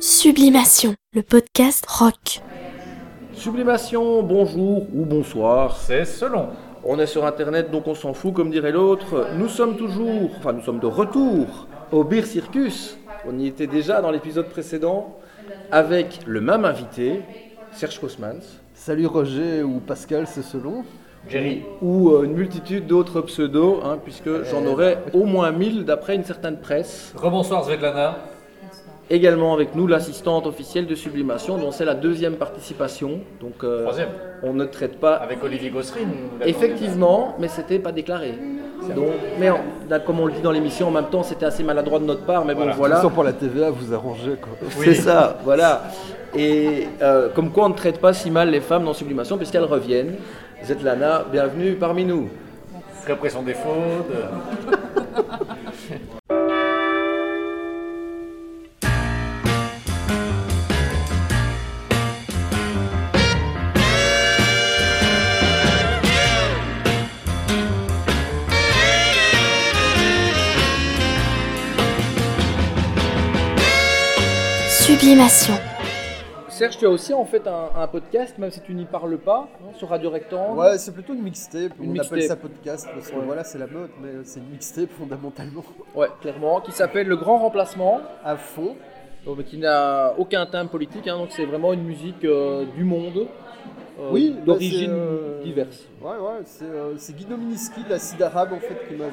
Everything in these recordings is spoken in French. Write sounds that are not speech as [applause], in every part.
Sublimation, le podcast rock. Sublimation, bonjour ou bonsoir. C'est selon. On est sur internet donc on s'en fout comme dirait l'autre. Nous sommes toujours, enfin nous sommes de retour au Beer Circus. On y était déjà dans l'épisode précédent avec le même invité, Serge Kosmans, Salut Roger ou Pascal, c'est selon. Jerry. ou euh, une multitude d'autres pseudos, hein, puisque j'en aurais au moins 1000 d'après une certaine presse. Rebonsoir Svetlana. Également avec nous l'assistante officielle de Sublimation, dont c'est la deuxième participation. Donc euh, Troisième. on ne traite pas Avec Olivier Gosserine. Effectivement, mais c'était pas déclaré. Donc, mais en- là, comme on le dit dans l'émission, en même temps, c'était assez maladroit de notre part, mais bon, Voilà. voilà. Sans pour la TVA, vous arrangez quoi. C'est ça, voilà. Et euh, comme quoi on ne traite pas si mal les femmes dans Sublimation, puisqu'elles reviennent. Zetlana, bienvenue parmi nous. Répression des fautes. [laughs] Sublimation. Serge, tu as aussi en fait un, un podcast, même si tu n'y parles pas, hein, sur Radio Rectangle. Ouais, c'est plutôt une mixtape. Une on mixtape. appelle ça podcast parce que Ouais. voilà, c'est la mode, mais c'est une mixtape fondamentalement. Ouais, clairement, qui s'appelle Le Grand Remplacement, À fond. donc, mais qui n'a aucun thème politique, hein, donc c'est vraiment une musique euh, du monde, euh, Oui, bah, d'origine euh, diverse. Ouais, ouais, c'est euh, Guido Miniski de la Cide Arabe en fait qui m'a-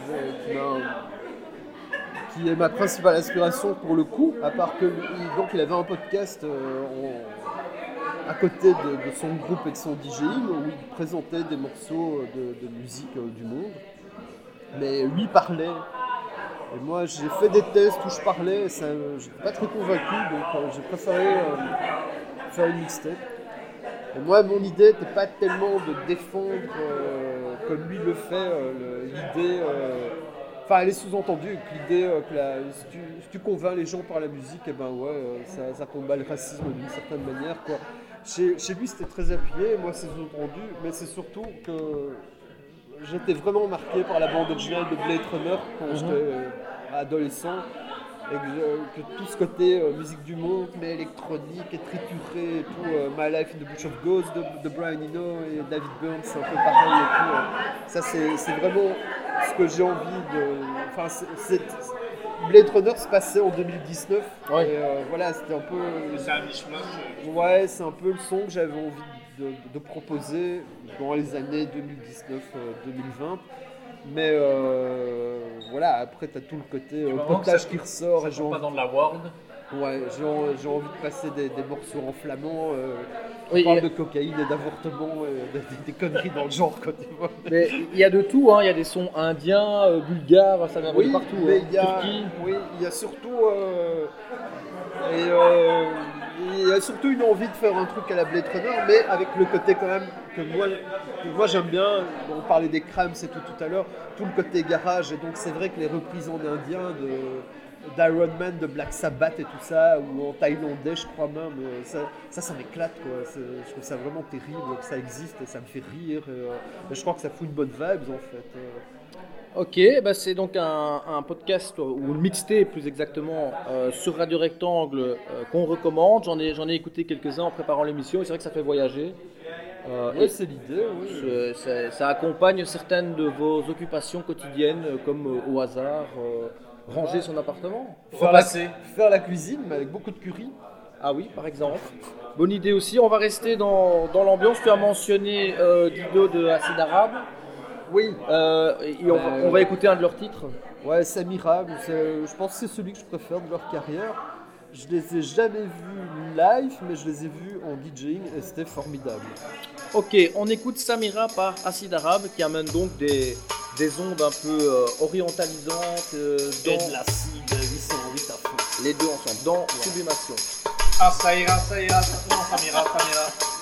qui est ma principale inspiration pour le coup, à part que il- donc il avait un podcast euh, à côté de, son groupe et de son DJing où il présentait des morceaux de, musique euh, du monde. Mais lui parlait. Et moi j'ai fait des tests où je parlais, et ça, j'étais pas très convaincu, donc euh, j'ai préféré faire une mixtape. Et moi, mon idée n'était pas tellement de défendre, comme lui le fait, l'idée. Euh, Enfin, elle est sous-entendue que l'idée euh, que la- si, tu, si tu convaincs les gens par la musique, et ben ouais, euh, ça, ça combat le racisme d'une certaine manière. Quoi. Chez, chez lui, c'était très appuyé, moi, c'est sous-entendu, mais c'est surtout que j'étais vraiment marqué par la bande originale de Blade Runner quand j'étais euh, adolescent. Et que, tout ce côté euh, musique du monde, mais électronique et trituré et tout, euh, My Life in the Bush of Ghosts de, de Brian Eno et David Byrne, c'est un peu pareil et tout. euh. Ça, c'est vraiment ce que j'ai envie de. Enfin, c'est- Blade Runner se passait en 2019. Ouais. Et euh, voilà, c'était un peu. C'est un mishmash. Ouais, c'est un peu le son que j'avais envie de, de proposer dans les années 2019-2020. Mais euh, voilà, après, tu as tout le côté euh, potage qui ressort. Ça et joue pas dans de la world. Ouais, j'ai en- j'ai envie de passer des, des morceaux en flamand. Euh, Oui, de cocaïne et d'avortement, et des, des conneries dans le genre. Quoi, tu vois. Mais il y a de tout, hein. il y a des sons indiens, euh, bulgares, ça vient de Oui, partout. mais hein. il y a, Turquie. oui, il y a surtout, euh, euh, il y a surtout une envie de faire un truc à la Blade Runner, mais avec le côté quand même que moi, que moi j'aime bien. On parlait des crams et tout tout à l'heure, tout le côté garage. Et donc c'est vrai que les reprises en indien de d'Iron Man, de Black Sabbath et tout ça, ou en thaïlandais, je crois même, euh, ça, ça, m'éclate quoi. Je trouve ça vraiment terrible que ça existe et ça me fait rire. euh, je crois que ça fout une bonne vibe en fait. euh. Ok, bah c'est donc un, podcast, ou une mixtape plus exactement, sur Radio Rectangle qu'on recommande. J'en ai, ai écouté quelques-uns en préparant l'émission c'est vrai que ça fait voyager. Euh, c'est l'idée, oui. ça, ça accompagne certaines de vos occupations quotidiennes, euh, comme euh, au hasard, euh, ranger son appartement. Faire la, Repasser. faire la cuisine, mais avec beaucoup de curry. Ah oui, par exemple. Bonne idée aussi. On va rester dans, dans l'ambiance. Tu as mentionné Guido de Acide Arabe. Oui. Et on, va- on va écouter un de leurs titres. Ouais, Samira, je pense que c'est celui que je préfère de leur carrière. Je les ai jamais vus live, mais je les ai vus en DJing et c'était formidable. Ok, on écoute Samira par Acide Arabe qui amène donc des, des ondes un peu euh, orientalisantes euh, dans l'acide 808 à fond. les deux ensemble, dans Sublimation. Ah, ça ira, ça ira. Samira, Samira.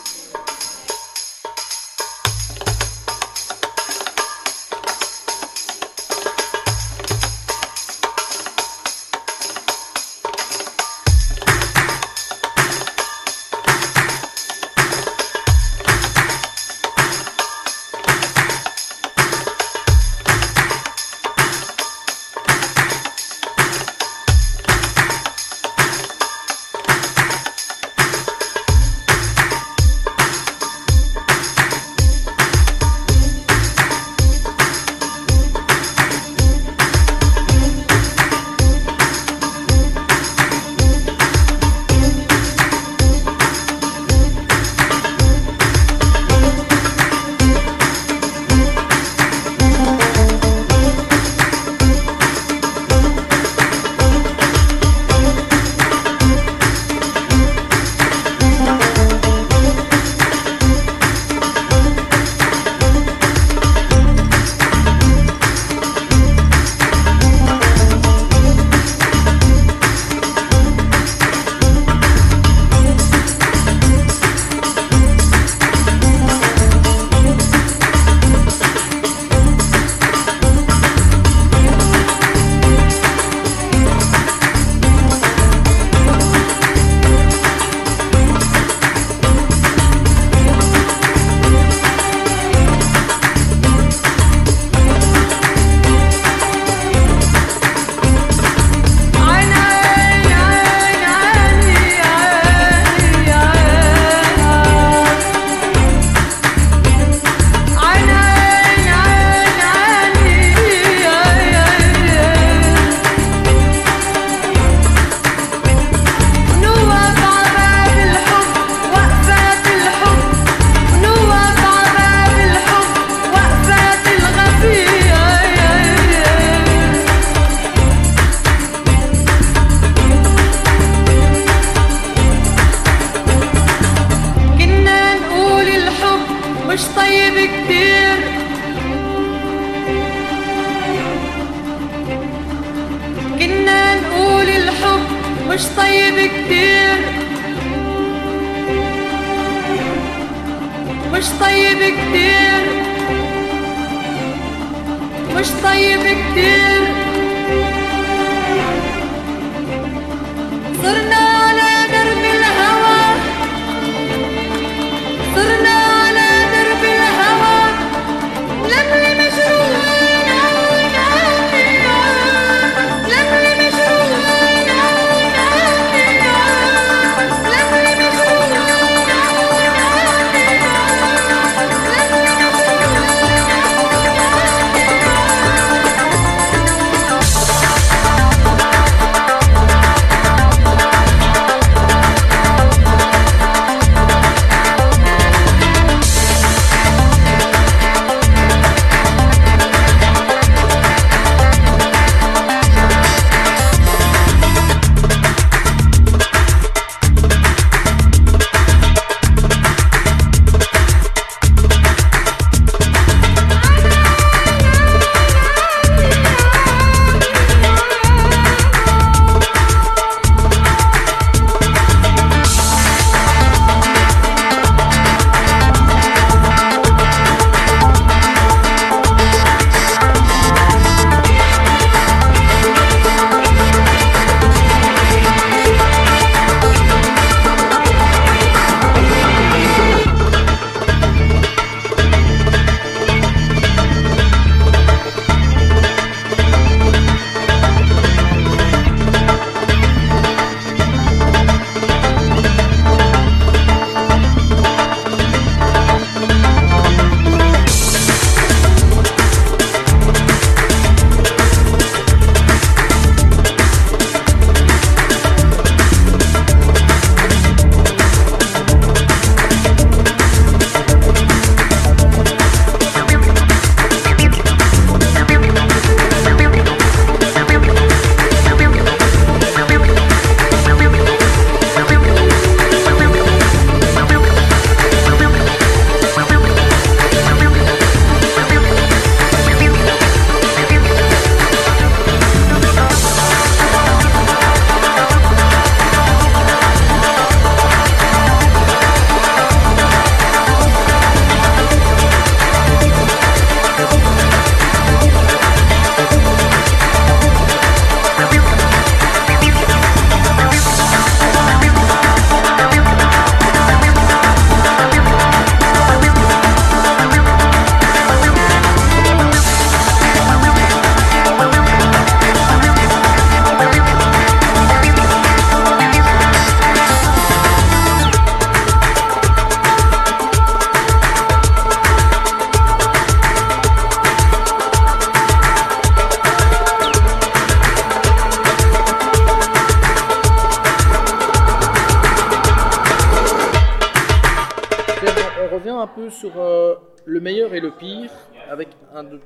Un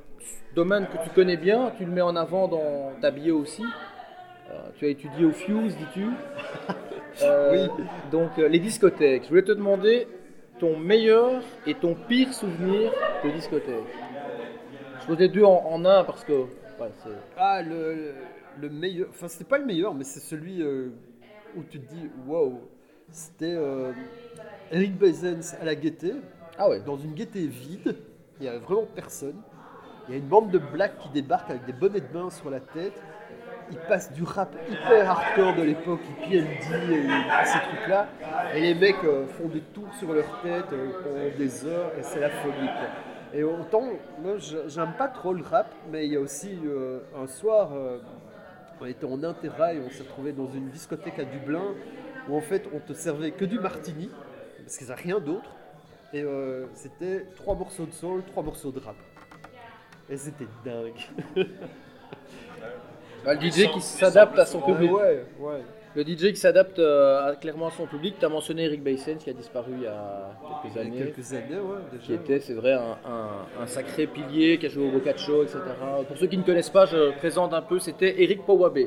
domaine que tu connais bien, tu le mets en avant dans ta bio aussi. Euh, tu as étudié au Fuse, dis-tu [laughs] Euh, Donc, euh, les discothèques. Je voulais te demander ton meilleur et ton pire souvenir de discothèque. Je pose les deux en, en un parce que. ouais, Ah, le, le meilleur. Enfin, c'était pas le meilleur, mais c'est celui où tu te dis waouh. C'était Eric Bezens à la gaieté, ah ouais. dans une gaieté vide. Il n'y avait vraiment personne. Il y a une bande de blacks qui débarquent avec des bonnets de bain sur la tête. Ils passent du rap hyper hardcore de l'époque, PLD et ces trucs-là. Et les mecs euh, font des tours sur leur tête euh, pendant des heures et c'est la folie. Et autant, moi j'aime pas trop le rap, mais il y a aussi euh, un soir, on était en interrail, on s'est retrouvé dans une discothèque à Dublin où en fait on te servait que du martini, parce qu'ils n'avaient rien d'autre. Et c'était trois morceaux de soul, trois morceaux de rap. Et c'était dingue. Bah, le DJ qui s'adapte à son public. ouais, ouais. Le DJ qui s'adapte euh, à- clairement à son public. Tu as mentionné Eric Baysens qui a disparu il y a quelques Il y a années. quelques années, ouais, déjà. Qui était, c'est vrai, un, un- un sacré pilier qui a joué au Boccaccio, etc. Pour ceux qui ne connaissent pas, je présente un peu. C'était Eric Powabe.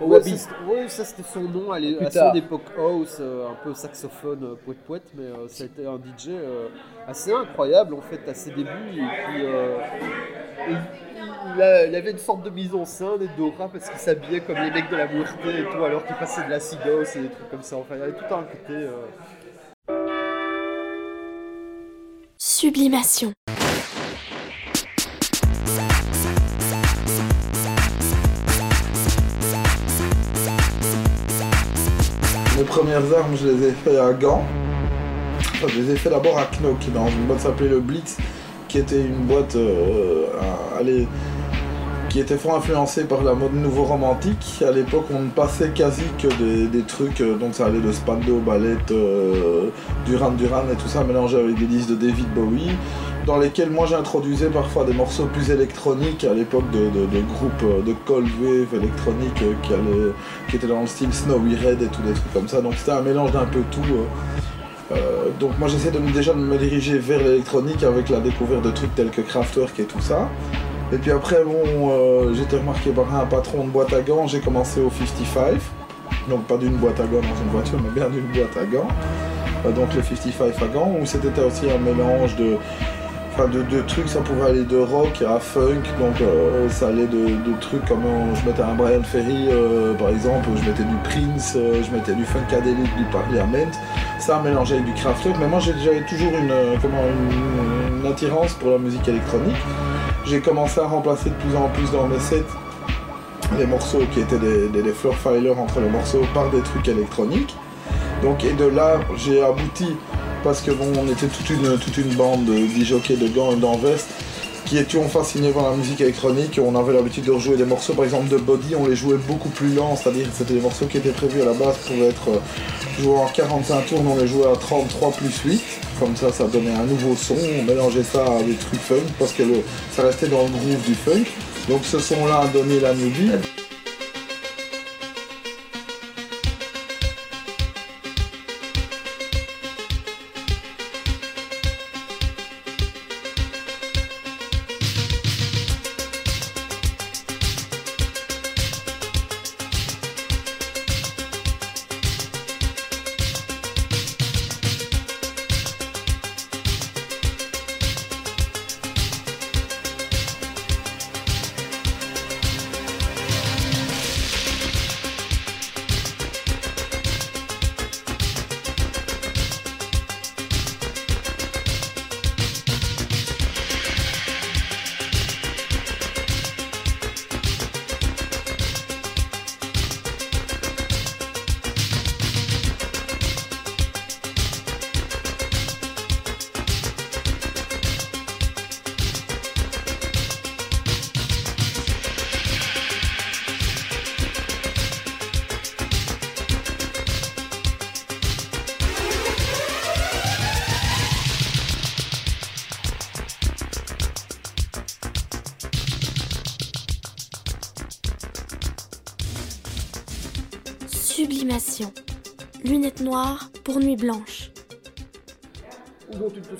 Ouais, Powabe. ça, c'était- ouais, ça c'était son nom à, à tard. son époque house, euh, un peu saxophone, euh, poète poète, mais euh, ça a été un DJ euh, assez incroyable en fait à ses débuts. Et puis euh, et il, il, a- il avait une sorte de mise en scène et d'aura parce qu'il s'habillait comme les mecs de la Muerte et tout, alors qu'il passait de la cigos et des trucs comme ça. Enfin, il y avait tout un côté. euh, Sublimation. Premières armes, je les ai fait à Gand. Enfin, je les ai fait d'abord à Knock, dans une boîte s'appelait le Blitz, qui était une boîte euh, qui était fort influencée par la mode nouveau romantique. À l'époque, on ne passait quasi que des, trucs, euh, donc ça allait de Spando, Ballette, euh, Duran Duran et tout ça, mélangé avec des disques de David Bowie, dans lesquels moi j'introduisais parfois des morceaux plus électroniques à l'époque de, groupes euh, de cold wave électronique euh, qui, étaient dans le style Snowy Red et tout des trucs comme ça. Donc c'était un mélange d'un peu tout. euh. Donc moi j'essaie de déjà de me diriger vers l'électronique avec la découverte de trucs tels que Kraftwerk et tout ça. Et puis après bon, euh, été remarqué par un patron de boîte à gants, j'ai commencé au 55. Donc pas d'une boîte à gants dans une voiture, mais bien d'une boîte à gants. Donc le 55 à gants, où c'était aussi un mélange de, enfin de, de trucs, ça pouvait aller de rock à funk, donc euh, ça allait de, trucs comme euh, je mettais un Brian Ferry euh, par exemple, je mettais du Prince, je mettais du Funkadelic, du Parliament, ça mélangé avec du Kraftwerk, mais moi j'avais toujours une, une, attirance pour la musique électronique. J'ai commencé à remplacer de plus en plus dans mes sets les morceaux qui étaient des floor filers entre les morceaux par des trucs électroniques. Donc, et de là, j'ai abouti, parce que bon, on était toute une, toute une bande de disjockeys de gants et d'envest qui étions fascinés par la musique électronique. On avait l'habitude de rejouer des morceaux, par exemple de Body, on les jouait beaucoup plus lents, c'est-à-dire que c'était des morceaux qui étaient prévus à la base pour être euh, joués en 45 tours, mais on les jouait à 33 plus 8. Comme ça, ça donnait un nouveau son, on mélangeait ça à des funk, parce que ça restait dans le groove du funk. Donc ce son-là a donné la newbie.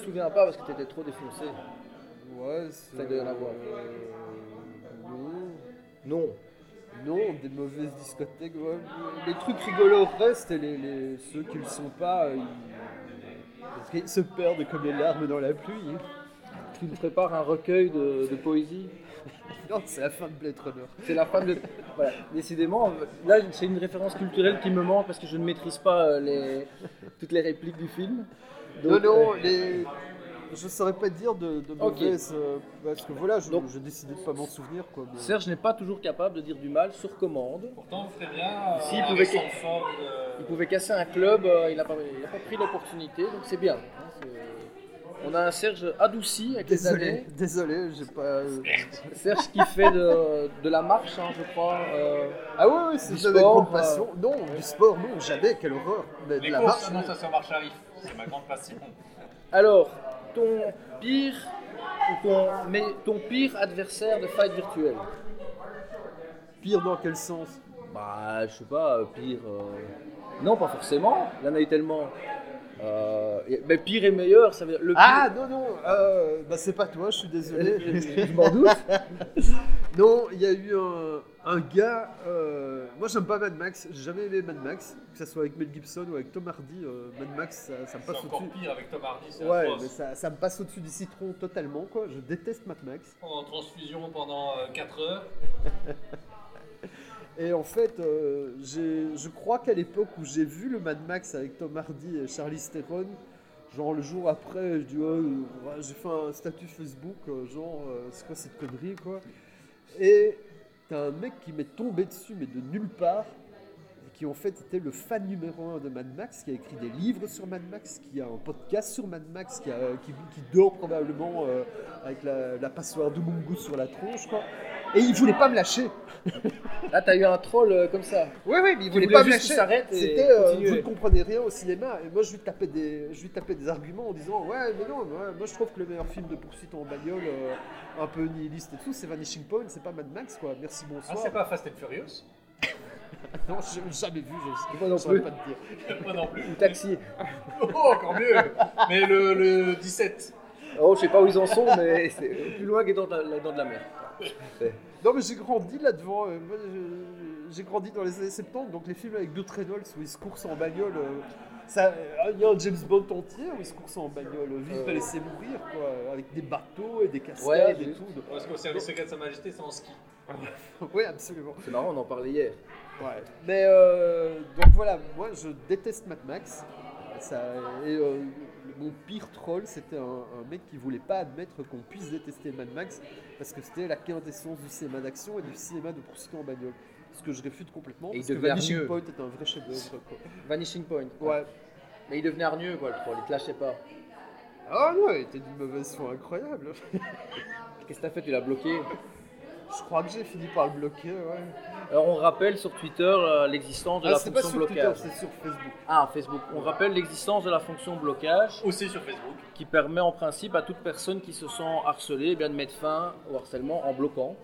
Te souviens pas parce que tu étais trop défoncé. Ouais, c'est. Ça doit y en avoir. non. Non. Des mauvaises discothèques. ouais. Les trucs rigolos restent et les, les- ceux qui le sont pas, euh, ils... parce qu'ils se perdent comme les larmes dans la pluie. Tu me prépares un recueil de, de poésie. [laughs] Non, c'est la fin de Blade Runner. C'est la fin de. Voilà, décidément, là c'est une référence culturelle qui me manque parce que je ne maîtrise pas euh, les... toutes les répliques du film. Non, Donc, non, euh, les... je saurais pas dire de, de Ok. mauvaises. euh, parce que voilà, je- Donc- j'ai décidé de pas m'en souvenir. Quoi, mais- Serge n'est pas toujours capable de dire du mal sur commande. Pourtant, vous ferez bien. euh, S'il avec pouvait- son fort Il de- pouvait casser un club, euh, il n'a pas, pris l'opportunité, donc c'est bien. hein, c'est- On a un Serge adouci avec les Désolé, années. désolé, j'ai pas. euh, [laughs] Serge qui fait de, de la marche, hein, je crois. euh, Ah ouais, ouais, c'est sport, grande passion. Non, du sport, non, jamais, quelle horreur. Mais de Les la courses, marche, non, ça se marche arrive. C'est ma grande passion. Alors, ton pire ou ton, mais ton pire adversaire de fight virtuel pire dans quel sens? Bah, je sais pas, euh, pire. euh, Non, pas forcément. Il y en a eu tellement. Euh, Mais pire et meilleur, ça veut dire. Le Ah non, non, euh, bah c'est pas toi, je suis désolé. je m'en doute. [laughs] Non, il y a eu un, un gars. euh, moi, j'aime pas Mad Max. J'ai jamais aimé Mad Max, que ce soit avec Mel Gibson ou avec Tom Hardy. euh, Mad Max, ça, ça me passe encore au-dessus. pire avec Tom Hardy, c'est Ouais, atroce. mais ça, ça me passe au-dessus du citron totalement, quoi. Je déteste Mad Max. En transfusion pendant 4 heures. [laughs] Et en fait, euh, je crois qu'à l'époque où j'ai vu le Mad Max avec Tom Hardy et Charlie Theron, genre le jour après, je dis oh, euh, j'ai fait un statut Facebook, euh, genre euh, c'est quoi cette connerie quoi. Et t'as un mec qui m'est tombé dessus, mais de nulle part, qui en fait était le fan numéro un de Mad Max, qui a écrit des livres sur Mad Max, qui a un podcast sur Mad Max, qui, a- qui, qui dort probablement euh, avec la, la passoire de Mungus sur la tronche quoi. Et il voulait pas me lâcher. Là, t'as eu un troll euh, comme ça. Oui, oui, mais il voulait voulait pas me lâcher. C'était, euh, vous ne comprenez rien au cinéma. Et moi, je lui tapais des, je lui tapais des arguments en disant Ouais, mais non, moi, moi, je trouve que le meilleur film de poursuite en bagnole, un peu nihiliste et tout, c'est Vanishing Point, c'est pas Mad Max, quoi. Merci, Ah, bonsoir. c'est pas Fast and Furious? [laughs] Non, j'ai jamais vu, je Moi non je plus. pas te dire. [laughs] Moi non plus. Ou taxi. [laughs] Oh, encore mieux Mais le, le 17. Oh, je sais pas où ils en sont, mais c'est plus loin que dans de la, dans de la mer. Non, mais j'ai grandi là-devant. euh, moi, je- j'ai grandi dans les années 70, donc les films avec Burt Reynolds où ils se coursent en bagnole. euh, ça- euh, Il y a un James Bond entier où ils se coursent en bagnole. Vive Euh. pas laisser mourir, quoi. Avec des bateaux et des cascades Ouais, et tout. Parce qu'au service secret de Sa Majesté, c'est en ski. Oui, absolument. C'est marrant, on en parlait hier. Ouais. Mais euh, donc voilà, moi je déteste Mad Max. Ça, et euh, mon pire troll, c'était un, un mec qui voulait pas admettre qu'on puisse détester Mad Max parce que c'était la quintessence du cinéma d'action et du cinéma de poursuite en bagnole. Ce que je réfute complètement Et il parce que Vanishing. Point est un vrai chef-d'œuvre. quoi. Vanishing Point. quoi. Ouais. Mais il devenait hargneux, quoi, le troll. Il te lâchait pas. Ah non, il était d'une mauvaise foi incroyable. Qu'est-ce que t'as fait Tu l'as bloqué? Je crois que j'ai fini par le bloquer. Ouais. Alors, on rappelle sur Twitter euh, l'existence de Ah, la c'est pas fonction sur Twitter, blocage. c'est sur Facebook. Ah, Facebook. On rappelle l'existence de la fonction blocage Aussi sur Facebook. qui permet en principe à toute personne qui se sent harcelée eh bien, de mettre fin au harcèlement en bloquant.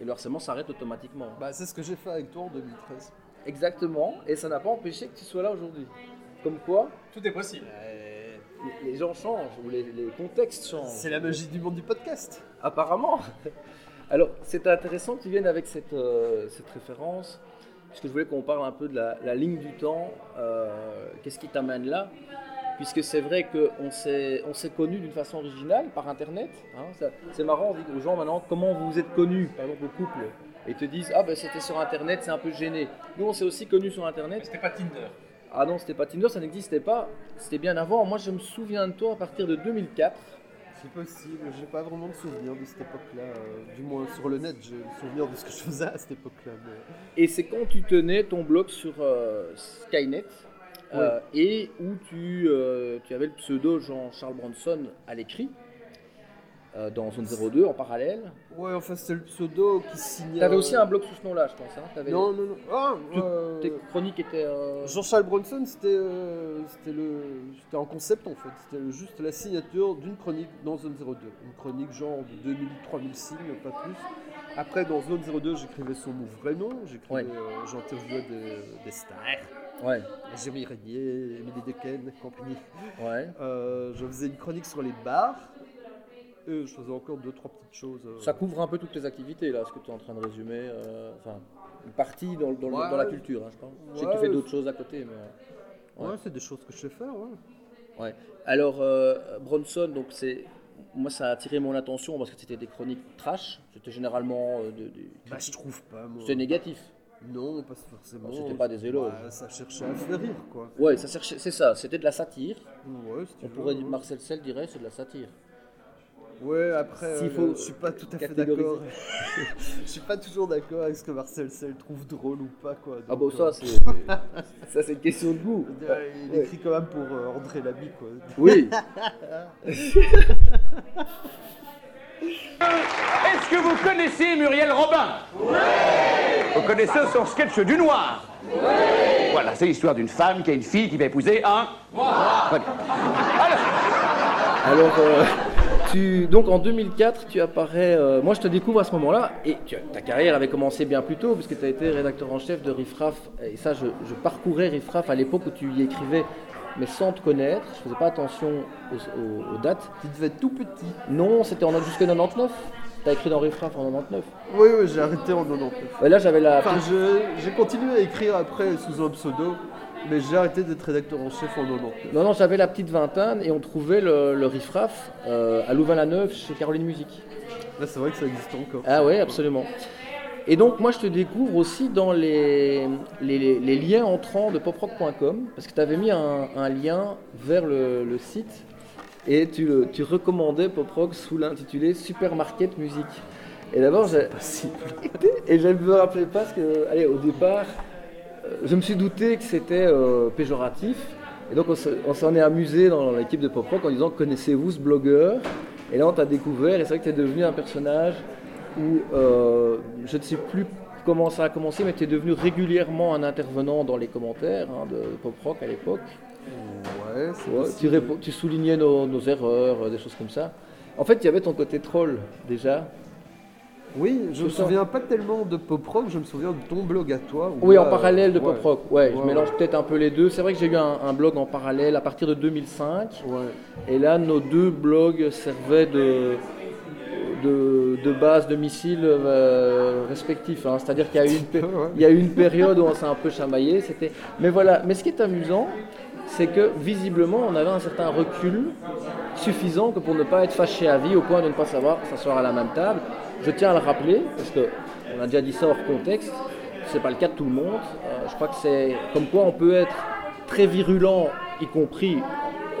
Et le harcèlement s'arrête automatiquement. Bah, c'est ce que j'ai fait avec toi en 2013. Exactement. Et ça n'a pas empêché que tu sois là aujourd'hui. Comme quoi, Tout est possible. les- les gens changent ou les, les contextes changent. C'est la magie du monde du podcast. Apparemment. [laughs] Alors, c'est intéressant que tu viennes avec cette, euh, cette référence, puisque je voulais qu'on parle un peu de la, la ligne du temps. euh, Qu'est-ce qui t'amène là Puisque c'est vrai qu'on s'est on s'est connus d'une façon originale par Internet. hein. C'est marrant, on dit aux gens maintenant comment vous vous êtes connus, par exemple au couple. Et ils te disent Ah ben c'était sur Internet, c'est un peu gêné. Nous on s'est aussi connus sur Internet. c'était pas Tinder. Ah non, c'était pas Tinder, ça n'existait pas. C'était bien avant. Moi je me souviens de toi à partir de 2004. C'est possible, j'ai pas vraiment de souvenir de cette époque-là. euh, du moins sur le net, j'ai le souvenir de ce que je faisais à cette époque-là. mais- Et c'est quand tu tenais ton blog sur euh, Skynet euh, et où tu, tu avais le pseudo Jean-Charles Bronson à l'écrit euh, dans Zone 02 en parallèle. Ouais, enfin c'était le pseudo qui signait. Tu avais euh, aussi un blog sous ce nom-là, je pense. Hein T'avais- Non, non, non. Ah, Tout- euh, Tes chroniques étaient. euh, Jean-Charles Bronson, c'était le c'était un concept en fait. C'était juste la signature d'une chronique dans Zone 02. Une chronique genre de 2000-3000 signes, pas plus. Après, dans Zone 02, j'écrivais son mon vrai nom. J'écrivais, Ouais. j'interviewais des, des stars. Ouais, Jérémy Régnier, Émilie Dequesne, compagnie. ouais. Je faisais une chronique sur les bars. Et je faisais encore deux, trois petites choses. euh. Ça couvre un peu toutes tes activités là, ce que tu es en train de résumer. euh, Enfin, une partie dans, dans le- Ouais. dans la culture, hein, je pense. Je sais que tu Ouais. fais d'autres choses à côté, mais. Ouais, ouais. c'est des choses que je sais faire, ouais. Ouais. Alors, euh, Bronson, donc c'est. Moi, ça a attiré mon attention parce que c'était des chroniques trash. C'était généralement euh, de, de- Bah, je trouve pas, moi. C'était négatif. Non, pas forcément. C'était pas des éloges. Bah, ça cherchait à faire rire, quoi. Ouais, ça cherchait, c'est ça. C'était de la satire. Ouais, si On veux, pourrait ouais. dire, Marcel Sell dirait, c'est de la satire. Ouais, après, S'il euh, faut je suis pas tout à fait d'accord. [laughs] je suis pas toujours d'accord avec ce que Marcel Sell trouve drôle ou pas, quoi. Ah bon, ça, euh, c'est [laughs] ça, c'est une question de goût. Il Ouais. écrit quand même pour euh, André Lamy, quoi. Oui. [laughs] Est-ce que vous connaissez Muriel Robin? Oui Vous connaissez son sketch du noir? Oui Voilà, c'est l'histoire d'une femme qui a une fille qui va épouser un... Très bien. Alors, euh, tu, donc en 2004, tu apparais. euh, moi, je te découvre à ce moment-là, et tu- ta carrière avait commencé bien plus tôt, puisque tu as été rédacteur en chef de Riffraff. Et ça, je, je parcourais Riffraff à l'époque où tu y écrivais, mais sans te connaître. Je faisais pas attention aux, aux- aux dates. Tu devais être tout petit. Non, c'était en jusqu'en 99. T'as écrit dans Riffraff en 99. Oui, oui, j'ai arrêté en 99. Ouais, là, j'avais la. Enfin, j'ai continué à écrire après sous un pseudo, mais j'ai arrêté d'être rédacteur en chef en 99. Non, non, j'avais la petite vingtaine et on trouvait le, le Riffraff euh, à Louvain-la-Neuve chez Caroline Musique. Là, c'est vrai que ça existe encore. Ah ouais, absolument. Et donc moi je te découvre aussi dans les, les, les- les liens entrants de poprock.com parce que tu avais mis un, un lien vers le, le site et tu, le- tu recommandais poprock sous l'intitulé Supermarket Musique. Et d'abord, j'ai- [laughs] et je ne me rappelais pas parce que, allez, au départ, je me suis douté que c'était euh, péjoratif. Et donc on se- on s'en est amusé dans l'équipe de Pop Rock en disant connaissez-vous ce blogueur? Et là on t'a découvert et c'est vrai que tu es devenu un personnage où euh, je ne sais plus comment ça a commencé, mais tu es devenu régulièrement un intervenant dans les commentaires hein, de Pop Rock à l'époque. Ouais, tu, tu soulignais nos, nos erreurs, euh, des choses comme ça. En fait, il y avait ton côté troll déjà. Oui, je me souviens pas tellement de pop rock, je me souviens de ton blog à toi. Oui, là, en parallèle de ouais. Pop Rock. Ouais, je Ouais, mélange peut-être un peu les deux. C'est vrai que j'ai eu un, un blog en parallèle à partir de 2005. Ouais. Et là, nos deux blogs servaient de, de, de base de missiles euh, respectifs. hein. C'est-à-dire qu'il y, a eu une pé- [laughs] Ouais. il y a eu une période où on s'est un peu chamaillé. Mais voilà, mais ce qui est amusant, c'est que visiblement, on avait un certain recul suffisant que pour ne pas être fâché à vie au point de ne pas savoir s'asseoir à la même table. Je tiens à le rappeler, parce qu'on a déjà dit ça hors contexte, c'est pas le cas de tout le monde. Euh, je crois que c'est comme quoi on peut être très virulent, y compris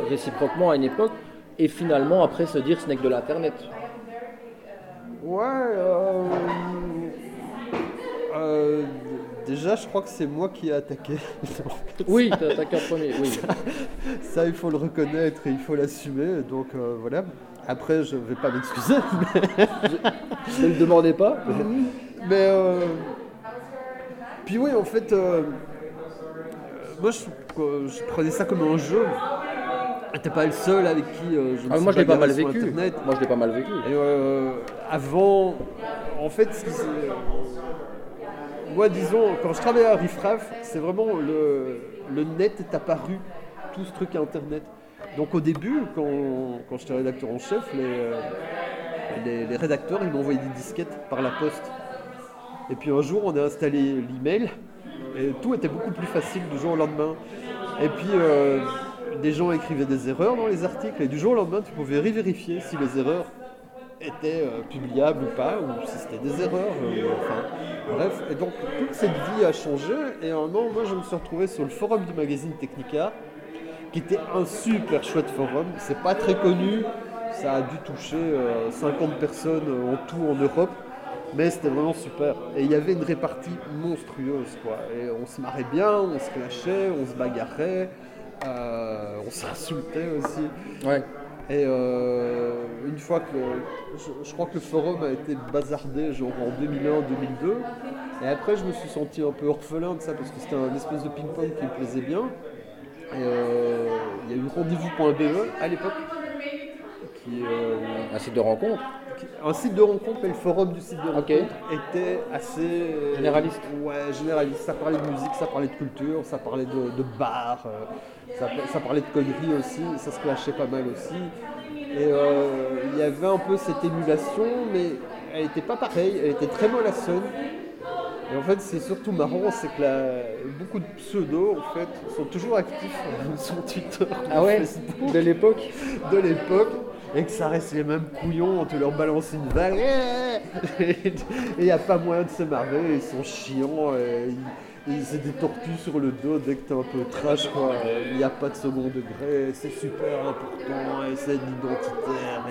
réciproquement à une époque, et finalement après se dire ce n'est que de l'internet. Ouais, euh, euh, déjà, je crois que c'est moi qui ai attaqué. [laughs] Oui, t'as attaqué en premier, oui. [laughs] Ça, il faut le reconnaître et il faut l'assumer. Donc euh, voilà. Après, je vais pas m'excuser, [laughs] mais, Ne le demandez pas. mais, euh, puis oui, en fait, euh, euh, moi, je, euh, je prenais ça comme un jeu. T'es pas le seul avec qui je Ah, suis moi je l'ai pas mal vécu. Internet. Moi je l'ai pas mal vécu. Et euh, avant, en fait, ce qui s'est- moi, disons, quand je travaillais à Riffraff, c'est vraiment le, le net est apparu, tout ce truc Internet. Donc au début, quand, quand j'étais rédacteur en chef, les, euh, les, les rédacteurs, ils m'envoyaient des disquettes par la poste. Et puis un jour, on a installé l'email, et tout était beaucoup plus facile du jour au lendemain. Et puis, euh, des gens écrivaient des erreurs dans les articles, et du jour au lendemain, tu pouvais vérifier si les erreurs étaient euh, publiables ou pas, ou si c'était des erreurs. enfin, bref, et donc toute cette vie a changé, et à un moment, moi, je me suis retrouvé sur le forum du magazine Technica, qui était un super chouette forum. C'est pas très connu, ça a dû toucher euh, 50 personnes euh, en tout en Europe. Mais c'était vraiment super. Et il y avait une répartie monstrueuse, quoi. Et on se marrait bien, on se clashait, on se bagarrait, euh, on s'insultait aussi. Ouais. Et euh, une fois que je, je crois que le forum a été bazardé genre en 2001-2002, et après je me suis senti un peu orphelin de ça parce que c'était un espèce de ping-pong qui me plaisait bien. Euh, il y a eu rendez-vous.be à l'époque, qui, euh, Un site de rencontre. qui- un site de rencontre, mais le forum du site de rencontre était assez euh, Généraliste. Ouais, généraliste. Ça parlait de musique, ça parlait de culture, ça parlait de, de bar, ça, ça parlait de conneries aussi, ça se clashait pas mal aussi. Et il y avait un peu cette émulation, mais elle était pas pareille, elle était très mollassonne. Et en fait, c'est surtout marrant, c'est que la- beaucoup de pseudos, en fait, sont toujours actifs [laughs] sur Twitter, Ah ouais Facebook. De l'époque. De l'époque et que ça reste les mêmes couillons, tu leur balances une balle [laughs] et il n'y a pas moyen de se marrer, ils sont chiants, ils- c'est des tortues sur le dos dès que t'es un peu trash quoi, il n'y a pas de second degré, c'est super important, et c'est identitaire,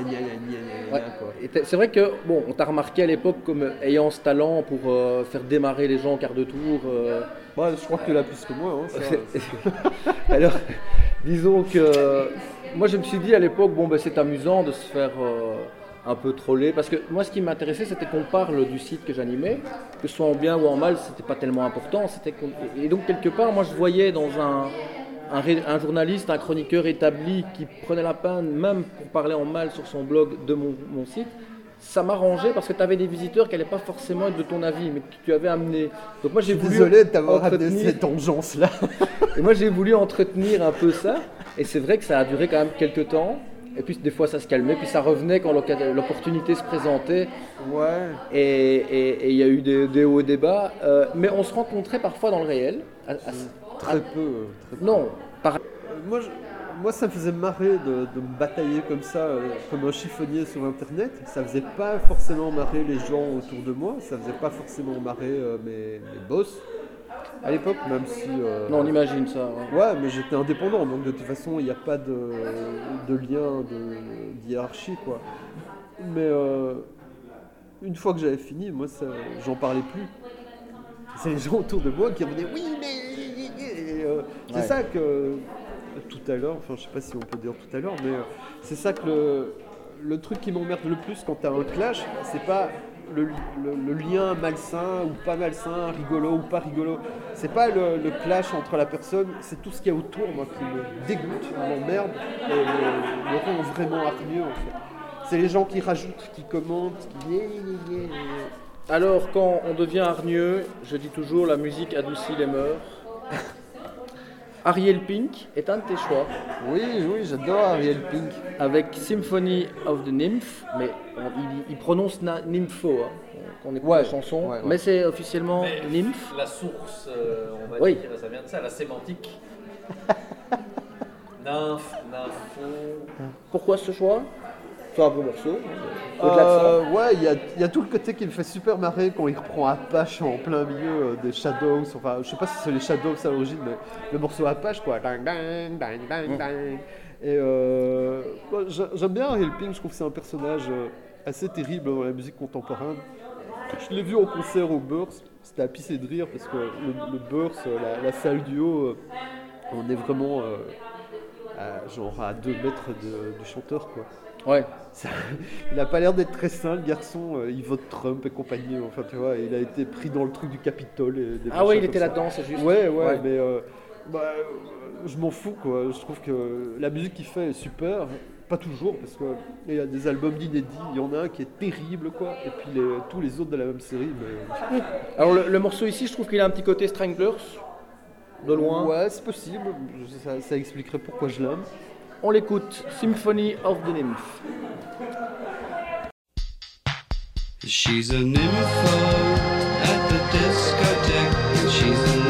Ouais. quoi. Et C'est vrai que bon, on t'a remarqué à l'époque comme ayant ce talent pour euh, faire démarrer les gens au quart de tour. euh. Ouais, je crois que tu l'as plus que moi, hein, ça. [laughs] Alors, disons que moi je me suis dit à l'époque, bon ben c'est amusant de se faire euh, un peu troller, parce que moi ce qui m'intéressait c'était qu'on parle du site que j'animais, que ce soit en bien ou en mal, c'était pas tellement important, c'était et donc quelque part moi je voyais dans un, un, ré- un journaliste, un chroniqueur établi qui prenait la peine même pour parler en mal sur son blog de mon, mon site, ça m'arrangeait parce que tu avais des visiteurs qui n'allaient pas forcément être de ton avis, mais que tu avais amené. Donc moi j'ai Je suis voulu désolé de t'avoir amené cette engeance là. [laughs] et moi j'ai voulu entretenir un peu ça, et c'est vrai que ça a duré quand même quelques temps. Et puis des fois ça se calmait, puis ça revenait quand l'opportunité se présentait. Ouais. Et il y a eu des, des hauts et des bas. Euh, mais on se rencontrait parfois dans le réel. À- à- Très peu. très peu. non, par, Euh, Moi, je- moi, ça me faisait marrer de, de me batailler comme ça, euh, comme un chiffonnier sur Internet. Ça faisait pas forcément marrer les gens autour de moi. Ça faisait pas forcément marrer euh, mes, mes boss à l'époque, même si. euh, non, on imagine ça. ouais. Ouais, mais j'étais indépendant, donc de toute façon, il n'y a pas de, de lien de- d'hiérarchie, quoi. Mais euh, une fois que j'avais fini, moi, ça- j'en parlais plus. C'est les gens autour de moi qui me disaient oui, mais. euh, c'est Ouais. ça que. Tout à l'heure, enfin, je sais pas si on peut dire tout à l'heure, mais c'est ça que le, le truc qui m'emmerde le plus quand t'as un clash, c'est pas le, le- le lien malsain ou pas malsain, rigolo ou pas rigolo. C'est pas le, le clash entre la personne, c'est tout ce qu'il y a autour, moi, qui me dégoûte, m'emmerde et me, rend vraiment hargneux, en fait. C'est les gens qui rajoutent, qui commentent, qui. Alors quand on devient hargneux, je dis toujours la musique adoucit les mœurs. [laughs] Ariel Pink est un de tes choix, Oui, oui, j'adore Ariel Pink. avec Symphony of the Nymph, mais on- il, il prononce na- Nympho, hein, qu'on écoute Ouais, la chanson, ouais, ouais. mais c'est officiellement Mais Nymph. La source, euh, on va Oui. dire, ça vient de ça, la sémantique. [laughs] Nymphe, nympho. Pourquoi ce choix? C'est un beau morceau, hein. Euh, ouais, il y a, il y a tout le côté qui me fait super marrer quand il reprend Apache en plein milieu euh, des Shadows. Enfin, je sais pas si c'est les Shadows à l'origine, mais le morceau Apache, quoi. Dang, dang, dang, dang, dang. Et euh, j'aime bien Ariel Pink, je trouve que c'est un personnage euh, assez terrible dans la musique contemporaine. Je l'ai vu en concert au Burst, c'était à pisser de rire parce que le, le Burst, la, la salle du haut, euh, on est vraiment euh, à, genre à 2 mètres de- du chanteur, quoi. Ouais. Ça- il a pas l'air d'être très sain, le garçon. euh, il vote Trump et compagnie. Enfin, tu vois, il a été pris dans le truc du Capitole. Et des Ah ouais, il était là-dedans, c'est juste. Ouais, ouais, Ouais. mais euh, bah, euh, je m'en fous, quoi. Je trouve que la musique qu'il fait est super. Pas toujours, parce qu'il y a des albums d'inédits. Il y en a un qui est terrible, quoi. Et puis les- tous les autres de la même série. Mais... Alors le, le morceau ici, je trouve qu'il a un petit côté Stranglers, de loin. Ouais, c'est possible. Ça expliquerait pourquoi je l'aime. On l'écoute, Symphony of the Nymph. She's a nympho at the discotheque. She's a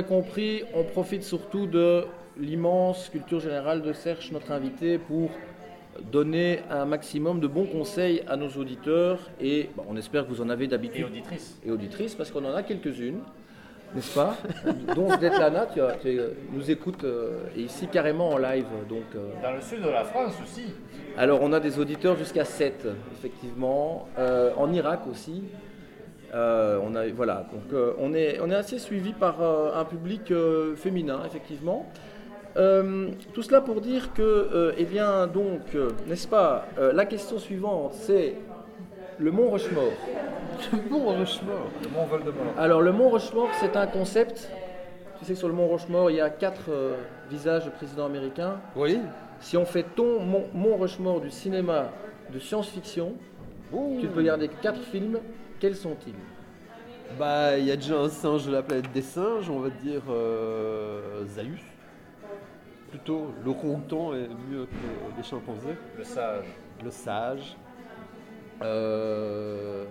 compris, on profite surtout de l'immense culture générale de Serge, notre invité, pour donner un maximum de bons conseils à nos auditeurs et bah, on espère que vous en avez Et d'habitude auditrice. et auditrices parce qu'on en a quelques-unes, n'est-ce pas? Dont Svetlana, tu, tu, euh, nous écoutes euh, et ici carrément en live. Donc, euh, Dans le sud de la France aussi. alors on a des auditeurs jusqu'à 7, effectivement. Euh, en Irak aussi. Euh, on a, voilà, donc euh, on, est, on est assez suivi par euh, un public euh, féminin, effectivement. Euh, tout cela pour dire que, euh, eh bien, donc, euh, n'est-ce pas, euh, la question suivante, c'est le Mont Rushmore. Bon, Rushmore. Le Mont Voldemort. Alors, le Mont Rushmore, c'est un concept. Tu sais que sur le Mont Rushmore, il y a quatre euh, visages de présidents américains. Oui. Si on fait ton Mont, Mont Rushmore du cinéma de science-fiction, tu peux garder quatre films. Quels sont-ils? Bah, il y a déjà un singe de la planète des singes, on va dire euh, Zaius. Plutôt, le ronton est mieux que les chimpanzés. Le sage. Le sage. Euh,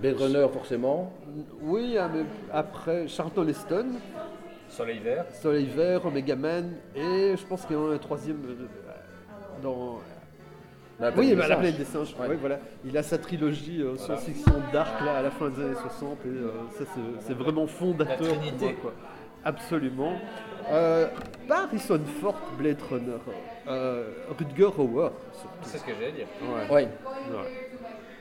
Blade Runner, forcément. Oui, ah, mais après, Charlton Heston, Soleil vert. Soleil Vert, Omega Man, et je pense qu'il y en a un troisième euh, dans. La Oui, bah, des la singes. planète des singes. Ouais. ouais, voilà. Il a sa trilogie euh, science-fiction dark là à la fin des années 60 et euh, ça c'est- vraiment fondateur. La Trinité. moi, quoi. Absolument. Euh, pas Harrison Ford, Blade Runner. Euh, Rutger Hauer. C'est ce que j'allais dire. Ouais. Ouais. Ouais.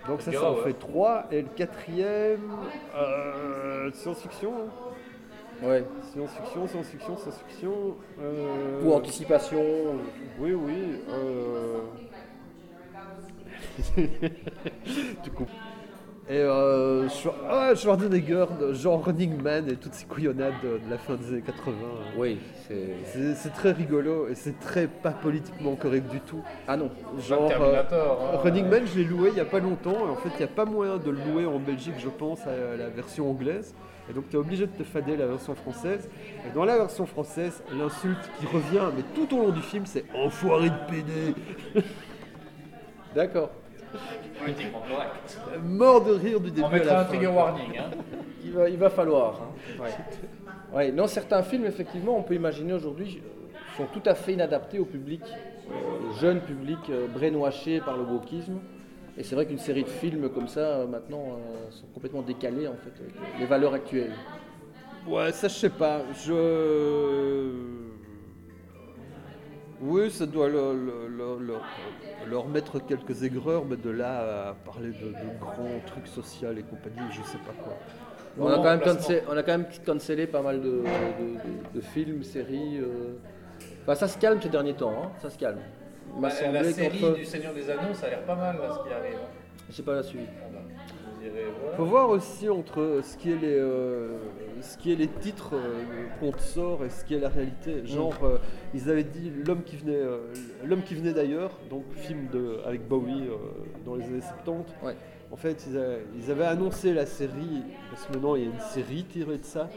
Donc ça, Rutger ça en Hauer. fait trois. Et le quatrième, euh, science-fiction. hein. ouais. Science-fiction, science-fiction, science-fiction. euh, Ou anticipation. Oui, oui. euh, [laughs] du coup. Et euh, ah, Schwarzenegger, de- genre Running Man et toutes ces couillonnades de, de la fin des années 80. euh. Oui, c'est. C'est très rigolo et c'est très pas politiquement correct du tout. Ah non. Genre, euh, hein. Running Man, je l'ai loué il y a pas longtemps et en fait, il n'y a pas moyen de le louer en Belgique, je pense, à la version anglaise. Et donc, tu es obligé de te fader la version française. Et dans la version française, l'insulte qui revient, mais tout au long du film, c'est enfoiré de PD. [laughs] D'accord. Politiquement correct. Mort de rire du début On à la mettra un fin. trigger warning. Hein. Il va, il va falloir. hein. Ouais. Ouais, Non, certains films, effectivement, on peut imaginer aujourd'hui, euh, sont tout à fait inadaptés au public, euh, jeune public euh, brainwashé par le wokisme. Et c'est vrai qu'une série de films comme ça, euh, maintenant, euh, sont complètement décalés, en fait, avec les valeurs actuelles. Ouais, ça je sais pas. Je. Oui, ça doit leur, leur- leur- leur mettre quelques aigreurs, mais de là à parler de, de grands trucs sociaux et compagnie, je sais pas quoi. On a, quand même cancellé, on a quand même cancellé pas mal de, de- de- de films, séries. euh. Enfin, ça se calme ces derniers temps, hein, ça se calme. Il Bah, la série du Seigneur des Anneaux, ça a l'air pas mal là, ce qui arrive. Je sais pas la suite. Ah bah, voir. Faut voir aussi entre ce qui est les, euh, ce qui est les titres euh, qu'on te sort et ce qui est la réalité. Genre, euh, ils avaient dit l'homme qui venait, euh, l'homme qui venait d'ailleurs, donc film de, avec Bowie euh, dans les années 70. Ouais. En fait, ils, a- ils avaient annoncé la série parce que maintenant il y a une série tirée de ça,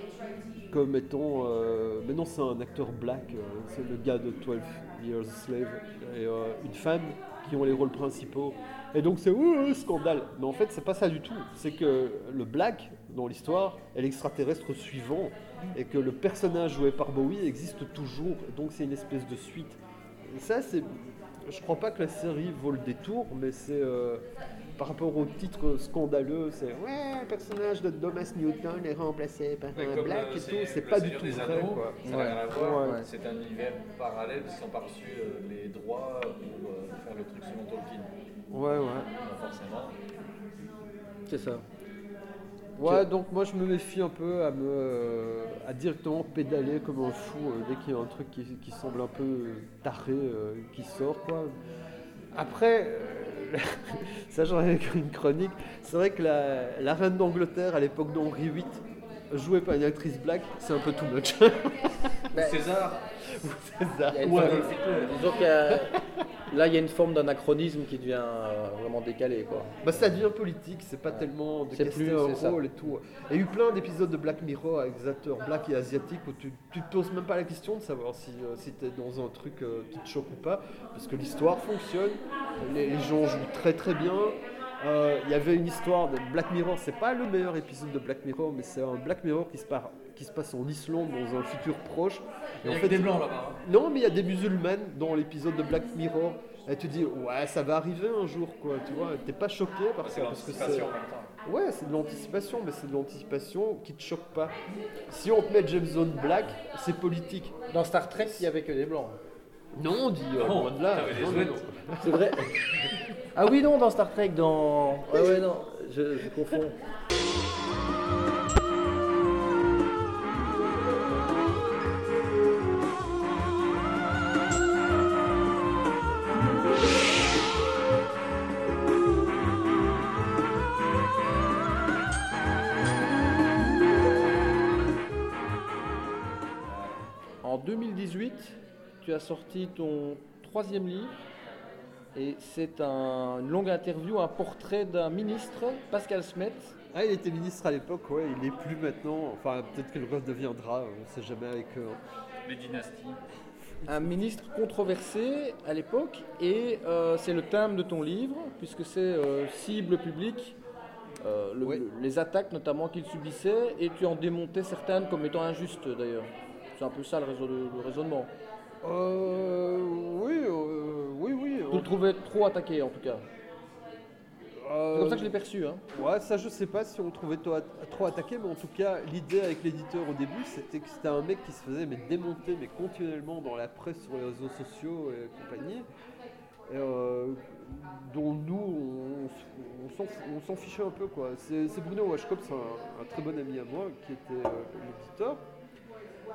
comme étant, euh, maintenant c'est un acteur black, euh, c'est le gars de 12 Years a Slave et euh, une femme qui ont les rôles principaux. Et donc c'est ouh, scandale. Mais en fait, c'est pas ça du tout. C'est que le black dans l'histoire est l'extraterrestre suivant et que le personnage joué par Bowie existe toujours. Donc c'est une espèce de suite. Et ça, c'est. Je crois pas que la série vaut le détour, mais c'est euh, par rapport au titre scandaleux, c'est ouais, le personnage de Thomas Newton est remplacé par Mais un black euh, et tout. C'est pas du tout vrai. Anneaux, quoi. Ça n'a rien à voir. Ouais. C'est un univers parallèle parce qu'ils n'ont pas reçu euh, les droits pour euh, faire le truc selon Tolkien. Ouais, ouais. Forcément. C'est ça. Ouais, donc moi je me méfie un peu à me euh, à directement pédaler comme un fou euh, dès qu'il y a un truc qui, qui semble un peu taré euh, qui sort quoi. Après, euh, [laughs] ça j'en ai écrit une chronique. C'est vrai que la, la reine d'Angleterre à l'époque d'Henri VIII, jouée par une actrice black, c'est un peu too much. [laughs] César, ça. Il y a une Ouais. forme- disons qu'il y a- là, il y a une forme d'anachronisme qui devient euh, vraiment décalé. Quoi. Bah ça devient politique, c'est pas tellement de plus- un rôle et tout. Il y a eu plein d'épisodes de Black Mirror avec des acteurs black et asiatiques où tu, tu te poses même pas la question de savoir si, euh, si t'es dans un truc euh, qui te choque ou pas, parce que l'histoire fonctionne, les, les gens jouent très très bien. Euh, Il y avait une histoire de Black Mirror, c'est pas le meilleur épisode de Black Mirror, mais c'est un Black Mirror qui se, par- qui se passe en Islande dans un futur proche. Il y en a fait, des blancs là-bas. hein. non, mais il y a des musulmanes dans l'épisode de Black Mirror. Elle te dit, ouais, ça va arriver un jour, quoi, tu vois. T'es pas choqué par ça, parce que c'est. Ouais, c'est de l'anticipation, mais c'est de l'anticipation qui te choque pas. Si on te met James Bond Black, c'est politique. Dans Star Trek, il y avait que des blancs. Non, on dit, euh, Non, loin de là. C'est vrai [laughs] Ah oui, non, dans Star Trek, dans. Ouais, ouais, [laughs] non, je, je confonds. As sorti ton troisième livre et c'est un- une longue interview, un portrait d'un ministre, Pascal Smet. Ah, il était ministre à l'époque, ouais, il est plus maintenant. Enfin, peut-être que le redeviendra, on sait jamais avec. euh, Les dynasties. Un ministre controversé à l'époque et euh, c'est le thème de ton livre puisque c'est euh, cible publique, euh, le- Oui. le- les attaques notamment qu'il subissait et tu en démontais certaines comme étant injustes d'ailleurs. C'est un peu ça le, raison- le raisonnement. Euh, oui, euh, oui, oui. Tu le trouvais trop attaqué en tout cas. Euh, C'est comme ça que je l'ai perçu. Hein. Ouais, ça je sais pas si on trouvait toi- trop attaqué, mais en tout cas, l'idée avec l'éditeur au début, c'était que c'était un mec qui se faisait mais démonter mais continuellement dans la presse, sur les réseaux sociaux et compagnie, et, euh, dont nous, on, s'en fichait un peu quoi. C'est c'est Bruno Washkop, c'est un, un très bon ami à moi, qui était euh, l'éditeur.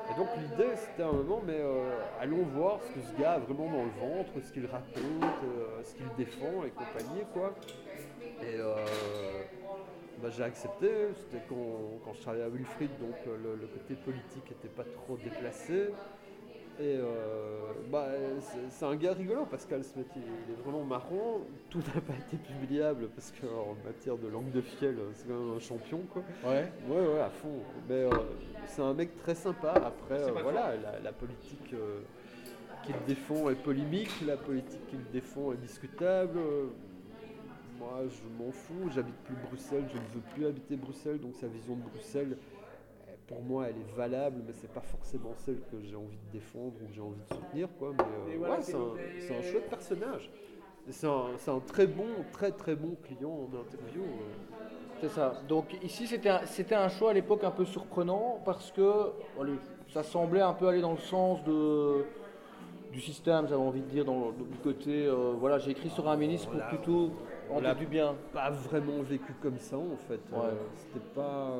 Et donc l'idée c'était un moment, mais euh, allons voir ce que ce gars a vraiment dans le ventre, ce qu'il raconte, euh, ce qu'il défend et compagnie quoi. Et euh, bah, j'ai accepté, c'était quand, quand je travaillais à Wilfried, donc le côté politique n'était pas trop déplacé. Et euh, bah, c'est un gars rigolo, Pascal Smet, il, il est vraiment marrant. Tout n'a pas été publiable parce qu'en matière de langue de fiel, c'est quand même un champion quoi. Ouais. Ouais, ouais, à fond. Mais euh, c'est un mec très sympa. Après, euh, voilà, la, la politique euh, qu'il défend est polémique, la politique qu'il défend est discutable. Moi, je m'en fous. J'habite plus Bruxelles, je ne veux plus habiter Bruxelles, donc sa vision de Bruxelles, pour moi, elle est valable, mais c'est pas forcément celle que j'ai envie de défendre ou que j'ai envie de soutenir, quoi. Mais euh, ouais, c'est un, c'est un chouette personnage. C'est un, c'est un très bon, très très bon client en interview. euh. C'est ça. Donc ici, c'était un, c'était un choix à l'époque un peu surprenant parce que allez, ça semblait un peu aller dans le sens de, du système, j'avais envie de dire, dans, le- du côté, euh, voilà, j'ai écrit sur un ministre pour Voilà. plutôt en Voilà. du bien. pas vraiment vécu comme ça en fait. Ouais. Euh, C'était pas.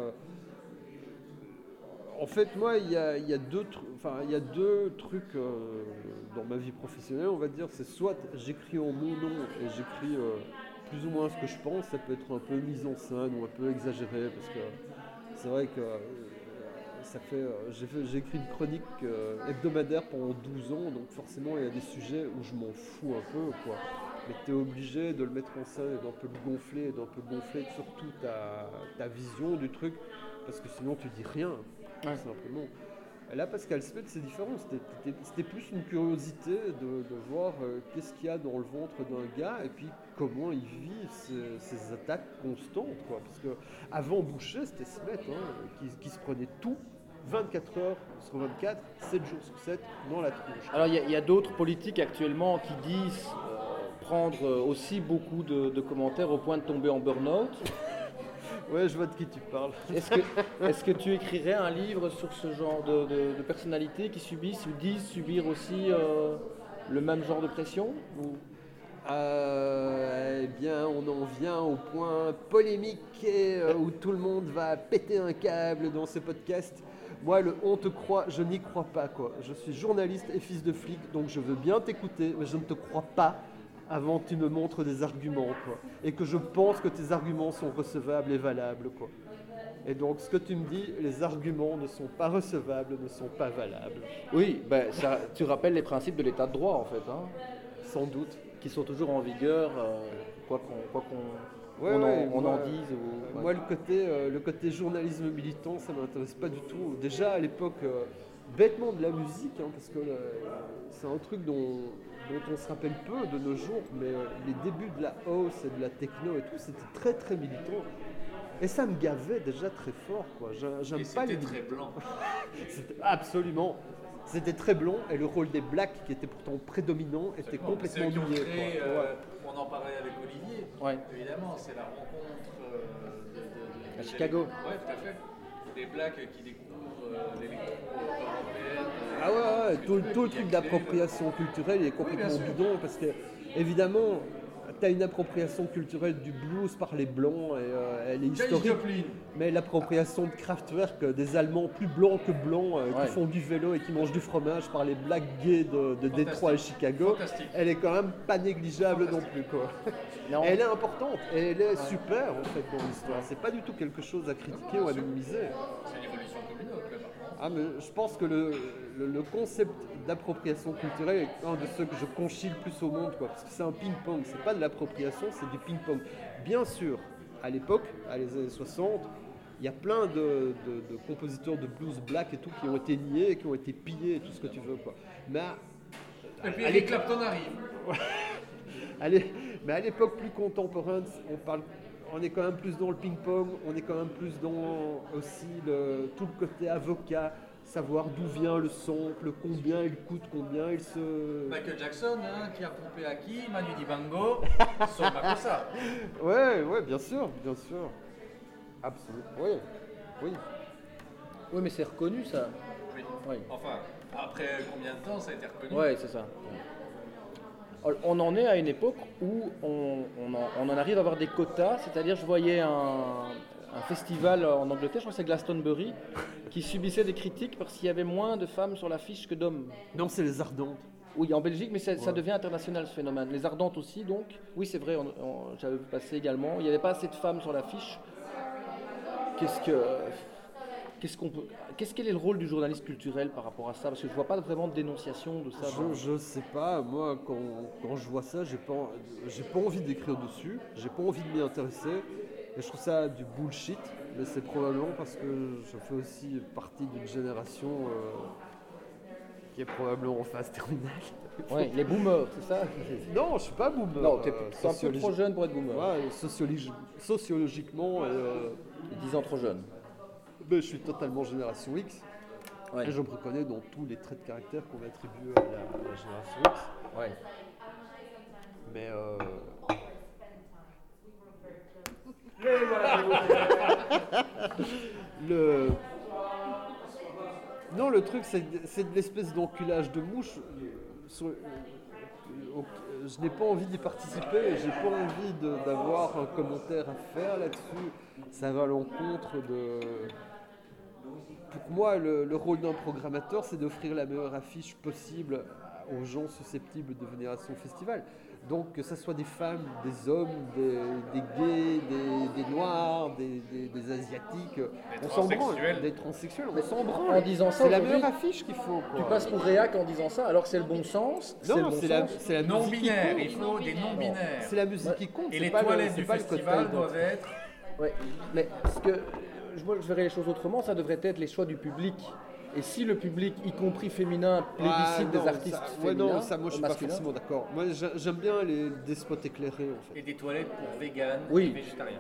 En fait, moi, il y a, deux, trucs euh, dans ma vie professionnelle, on va dire. C'est soit j'écris en mon nom et j'écris euh, plus ou moins ce que je pense. Ça peut être un peu mise en scène ou un peu exagéré parce que c'est vrai que euh, ça fait. j'ai écrit une chronique hebdomadaire pendant 12 ans, donc forcément, il y a des sujets où je m'en fous un peu, quoi. Mais tu es obligé de le mettre en scène et d'un peu le gonfler, d'un peu gonfler surtout ta, ta vision du truc, parce que sinon tu dis rien, Ouais. simplement. Là, Pascal Smet, c'est différent. C'était- plus une curiosité de, de voir euh, qu'est-ce qu'il y a dans le ventre d'un gars et puis comment il vit ces, ces attaques constantes. Quoi. Parce que avant Boucher, c'était Smet hein, qui, qui se prenait tout 24 heures sur 24, 7 jours sur 7 dans la tronche. Alors il y a, d'autres politiques actuellement qui disent euh, prendre euh, aussi beaucoup de, de commentaires au point de tomber en burn-out. Ouais, je vois de qui tu parles. Est-ce que, tu écrirais un livre sur ce genre de, de, de personnalités qui subissent ou disent subir aussi euh, le même genre de pression ou- Euh, eh bien, on en vient au point polémique et, euh, où tout le monde va péter un câble dans ce podcast. Moi, le on te croit, je n'y crois pas. quoi. Je suis journaliste et fils de flic, donc je veux bien t'écouter, mais je ne te crois pas avant que tu me montres des arguments. Quoi. Et que je pense que tes arguments sont recevables et valables. Quoi. Et donc, ce que tu me dis, les arguments ne sont pas recevables, ne sont pas valables. Oui, ben, ça, tu rappelles les principes de l'état de droit en fait, hein, Sans doute. qui sont toujours en vigueur, euh, quoi qu'on Ouais, on en, ouais, on moi, en dise. ou- ouais. Moi, le côté, euh, le côté journalisme militant, ça m'intéresse pas du tout. Déjà à l'époque, euh, bêtement de la musique, hein, parce que euh, c'est un truc dont, dont on se rappelle peu de nos jours, mais euh, les débuts de la house et de la techno et tout, c'était très très militant. Et ça me gavait déjà très fort, quoi. J'a- J'aime pas les c'était très blanc. [laughs] C'était- Absolument. C'était très blond et le rôle des blacks, qui était pourtant prédominant, était complètement créé, quoi. euh, Ouais. on en parlait avec Olivier, Ouais. évidemment, c'est la rencontre euh, de, de- de- À Chicago. Ouais, tout à fait. Des blacks qui découvrent. Ah ouais, ouais, tout, le truc d'appropriation culturelle est complètement bidon parce que évidemment tu as une appropriation culturelle du blues par les blancs et euh, elle est historique. Mais l'appropriation de Kraftwerk euh, des Allemands plus blancs que blancs euh, Ouais. qui font du vélo et qui mangent du fromage par les blacks gays de, de Détroit et Chicago elle est quand même pas négligeable non plus quoi. Non. elle est importante et elle est super en fait dans l'histoire. C'est pas du tout quelque chose à critiquer ou à minimiser Ah, mais je pense que le, le- le concept d'appropriation culturelle est un de ceux que je conchis le plus au monde, quoi, parce que c'est un ping-pong, c'est pas de l'appropriation, c'est du ping-pong. Bien sûr, à l'époque, à les années 60, il y a plein de, de- de compositeurs de blues black et tout qui ont été niés, qui ont été pillés, et tout ce que tu veux, quoi. Mais à- Et puis Allez. Eric Clapton arrive. [laughs] Allez, mais à l'époque plus contemporaine, on parle, on est quand même plus dans le ping-pong, on est quand même plus dans aussi le, tout le côté avocat, savoir d'où vient le sample, combien il coûte, combien il se. Michael Jackson, hein, qui a pompé à qui? Manu Dibango, [laughs] sur ça. Ouais, ouais, bien sûr, bien sûr. Absolument. Oui, oui. Oui, mais c'est reconnu ça. Oui. Oui. Enfin, après combien de temps ça a été reconnu? Ouais, c'est ça. On en est à une époque où on, on en, on en arrive à avoir des quotas, c'est-à-dire je voyais un, un festival en Angleterre, je crois que c'est Glastonbury, qui subissait des critiques parce qu'il y avait moins de femmes sur l'affiche que d'hommes. Non, c'est les ardentes. Oui, en Belgique, mais ça, devient international ce phénomène. Les ardentes aussi, donc. Oui, c'est vrai, j'avais vu passer également. Il n'y avait pas assez de femmes sur l'affiche. Qu'est-ce que. Qu'est-ce qu'on peut. Qu'est-ce quel est le rôle du journaliste culturel par rapport à ça? Parce que je vois pas vraiment de dénonciation de ça. Je, je sais pas, moi quand, quand je vois ça, j'ai pas, j'ai pas envie d'écrire dessus, j'ai pas envie de m'y intéresser. Et je trouve ça du bullshit, mais c'est probablement parce que je fais aussi partie d'une génération euh, qui est probablement en phase terminale. Ouais, [laughs] les boomers, c'est ça? Non, je suis pas boomer. Non, t'es euh, un peu trop jeune pour être boomer. Ouais, sociologi- sociologiquement, et, euh, 10 ans trop jeune. Ben, je suis totalement génération X. Ouais. Et je me reconnais dans tous les traits de caractère qu'on attribue à la, à la génération X. Ouais. Mais euh, [laughs] le non, le truc c'est de l'espèce d'enculage de mouche. euh, sur- je n'ai pas envie d'y participer. J'ai pas envie d'avoir un commentaire à faire là-dessus. Ça va à l'encontre de. Pour moi, le, le rôle d'un programmateur, c'est d'offrir la meilleure affiche possible aux gens susceptibles de venir à son festival. Donc, que ce soit des femmes, des hommes, des, des gays, des, des noirs, des, des- des asiatiques, on s'en branle. Des transsexuels, on s'en branle. En disant ça, c'est la meilleure affiche qu'il faut. quoi. Tu passes pour réac en disant ça, alors que c'est le bon sens. c'est Non, bon c'est la, la musique qui Non-binaire, compte. il faut des non-binaires. C'est la musique qui compte. Et les pas le- toilettes du pas festival doivent être. Ouais, mais ce que moi, je verrais les choses autrement, ça devrait être les choix du public. Et si le public, y compris féminin, plébiscite Ah, des non, artistes ça- féminins, ouais, non, ça, moi, je suis pas masculins, forcément d'accord. Moi, j'a- j'aime bien les, des spots éclairés, en fait. Et des toilettes pour vegan Oui. et végétariens.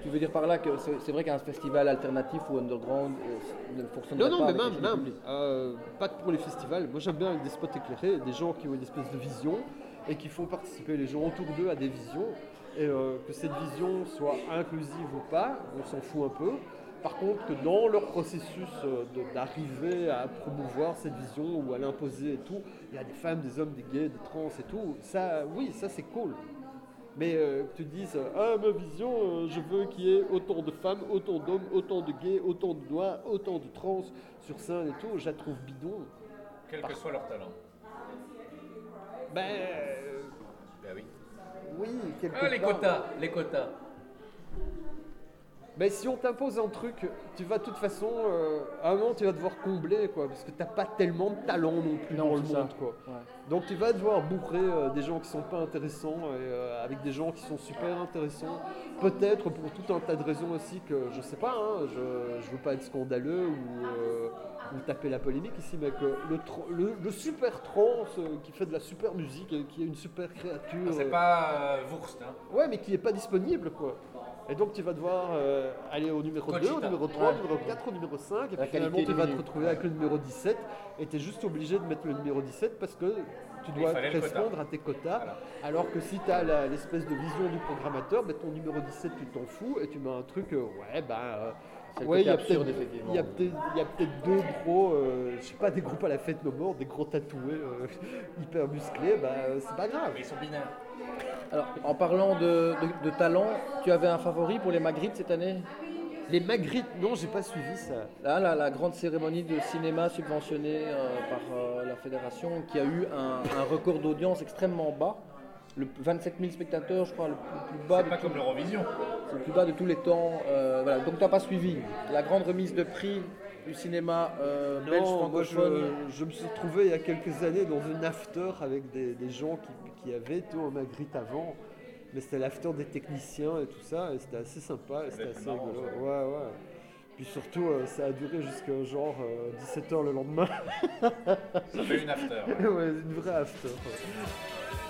tu veux dire par là que c'est vrai qu'un festival alternatif ou underground euh, ne fonctionne Non, pas non, mais avec les même, même euh, pas que pour les festivals. Moi, j'aime bien des spots éclairés, des gens qui ont une espèce de vision et qui font participer les gens autour d'eux à des visions. Et euh, que cette vision soit inclusive ou pas, on s'en fout un peu. Par contre, que dans leur processus euh, d'arriver à promouvoir cette vision ou à l'imposer et tout, il y a des femmes, des hommes, des gays, des trans et tout, ça, oui, ça c'est cool. Mais euh, que tu te dises, ah ma vision, euh, je veux qu'il y ait autant de femmes, autant d'hommes, autant de gays, autant de noirs, autant de trans sur scène et tout, je la trouve bidon. Quel que soit leur talent. Ben euh, Ben oui. Oui, quelque Ah, les part. quotas, les quotas. Mais si on t'impose un truc, tu vas de toute façon, euh, à un moment tu vas devoir combler quoi, parce que t'as pas tellement de talent non plus Non, dans le c'est ça. monde quoi. Ouais. Donc tu vas devoir bourrer euh, des gens qui sont pas intéressants et, euh, avec des gens qui sont super intéressants. Peut-être pour tout un tas de raisons aussi que je sais pas, hein, je, je veux pas être scandaleux ou, euh, ou taper la polémique ici, mais que le, tr- le, le super trans euh, qui fait de la super musique et qui est une super créature. C'est euh, pas euh, Wurst, hein. Ouais, mais qui est pas disponible quoi. Et donc tu vas devoir euh, aller au numéro 2, au numéro 3, au Ouais. numéro 4, au numéro 5, et puis finalement tu vas te retrouver avec le numéro 17, et tu es juste obligé de mettre le numéro 17 parce que tu dois correspondre à tes quotas, Voilà. alors que si tu as l'espèce de vision du programmateur, ben, ton numéro 17 tu t'en fous, et tu mets un truc, euh, ouais, ben... euh, ouais, il y a peut-être- effectivement. Il y a peut-être il y a peut-être deux gros, euh, je sais pas, des groupes à la fête nos morts, des gros tatoués euh, [laughs] hyper musclés, bah c'est pas grave. Mais ils sont binaires. Alors, en parlant de, de- de talent, tu avais un favori pour les Magritte cette année? Les Magritte, non, j'ai pas suivi ça. Là, la, la grande cérémonie de cinéma subventionnée euh, par euh, la fédération qui a eu un, un record d'audience extrêmement bas. Le 27 000 spectateurs, je crois, le plus, bas, C'est pas tout- comme l'Eurovision. c'est le plus bas de tous les temps. Euh, voilà. Donc tu n'as pas suivi la grande remise de prix du cinéma euh, belge Non, moi, francophone. je, je me suis retrouvé il y a quelques années dans une after avec des, des gens qui, qui avaient été au Magritte avant. Mais c'était l'after des techniciens et tout ça, et c'était assez sympa, et c'était assez marrant, rigolo. ça. Ouais, ouais. Puis surtout, euh, ça a duré jusqu'à genre 17h le lendemain. Ça fait une after. ouais. [laughs] ouais, une vraie after. ouais.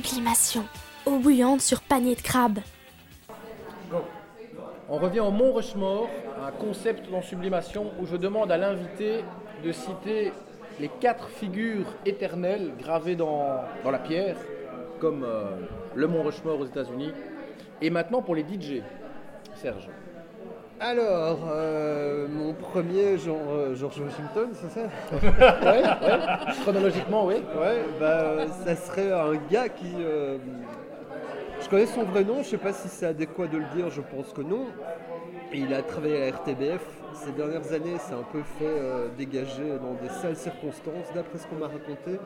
Sublimation. Eau bouillante sur panier de crabe. On revient au Mont Rushmore, un concept dans Sublimation où je demande à l'invité de citer les quatre figures éternelles gravées dans, la pierre, comme euh, le Mont Rushmore aux États-Unis. Et maintenant pour les DJ, Serge. Alors, euh, mon premier, genre, euh, George Washington, c'est ça? Ouais, ouais, chronologiquement, oui. Ouais, bah, euh, ça serait un gars qui. euh, je connais son vrai nom, je sais pas si c'est adéquat de le dire, je pense que non. Il a travaillé à la RTBF. Ces dernières années, c'est un peu fait euh, dégager dans des sales circonstances, d'après ce qu'on m'a raconté.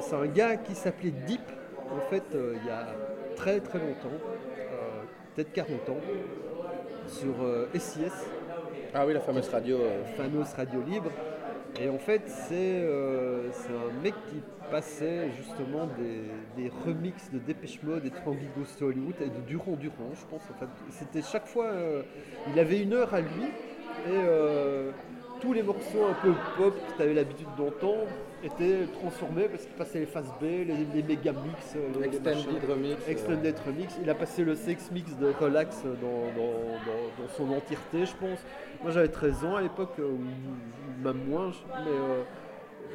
C'est un gars qui s'appelait Deep, en fait, il y a très très longtemps, peut-être 40 ans, sur euh, SIS Ah oui, la fameuse radio. euh, fameuse radio libre. Et en fait, c'est euh, c'est un mec qui passait justement des, des remixes de Dépêche Mode et de Tanguy Ghost Hollywood et de Durand Durand, je pense. En fait, c'était chaque fois, euh, il avait une heure à lui et euh, tous les morceaux un peu pop que tu avais l'habitude d'entendre étaient transformés parce qu'il passait les phases B, les, les méga mix, les, les Extended remix. euh, Extended Remix. Il a passé le sex mix de Relax dans, dans- dans- dans son entièreté, je pense. Moi j'avais 13 ans à l'époque, euh, ou même moins, mais euh,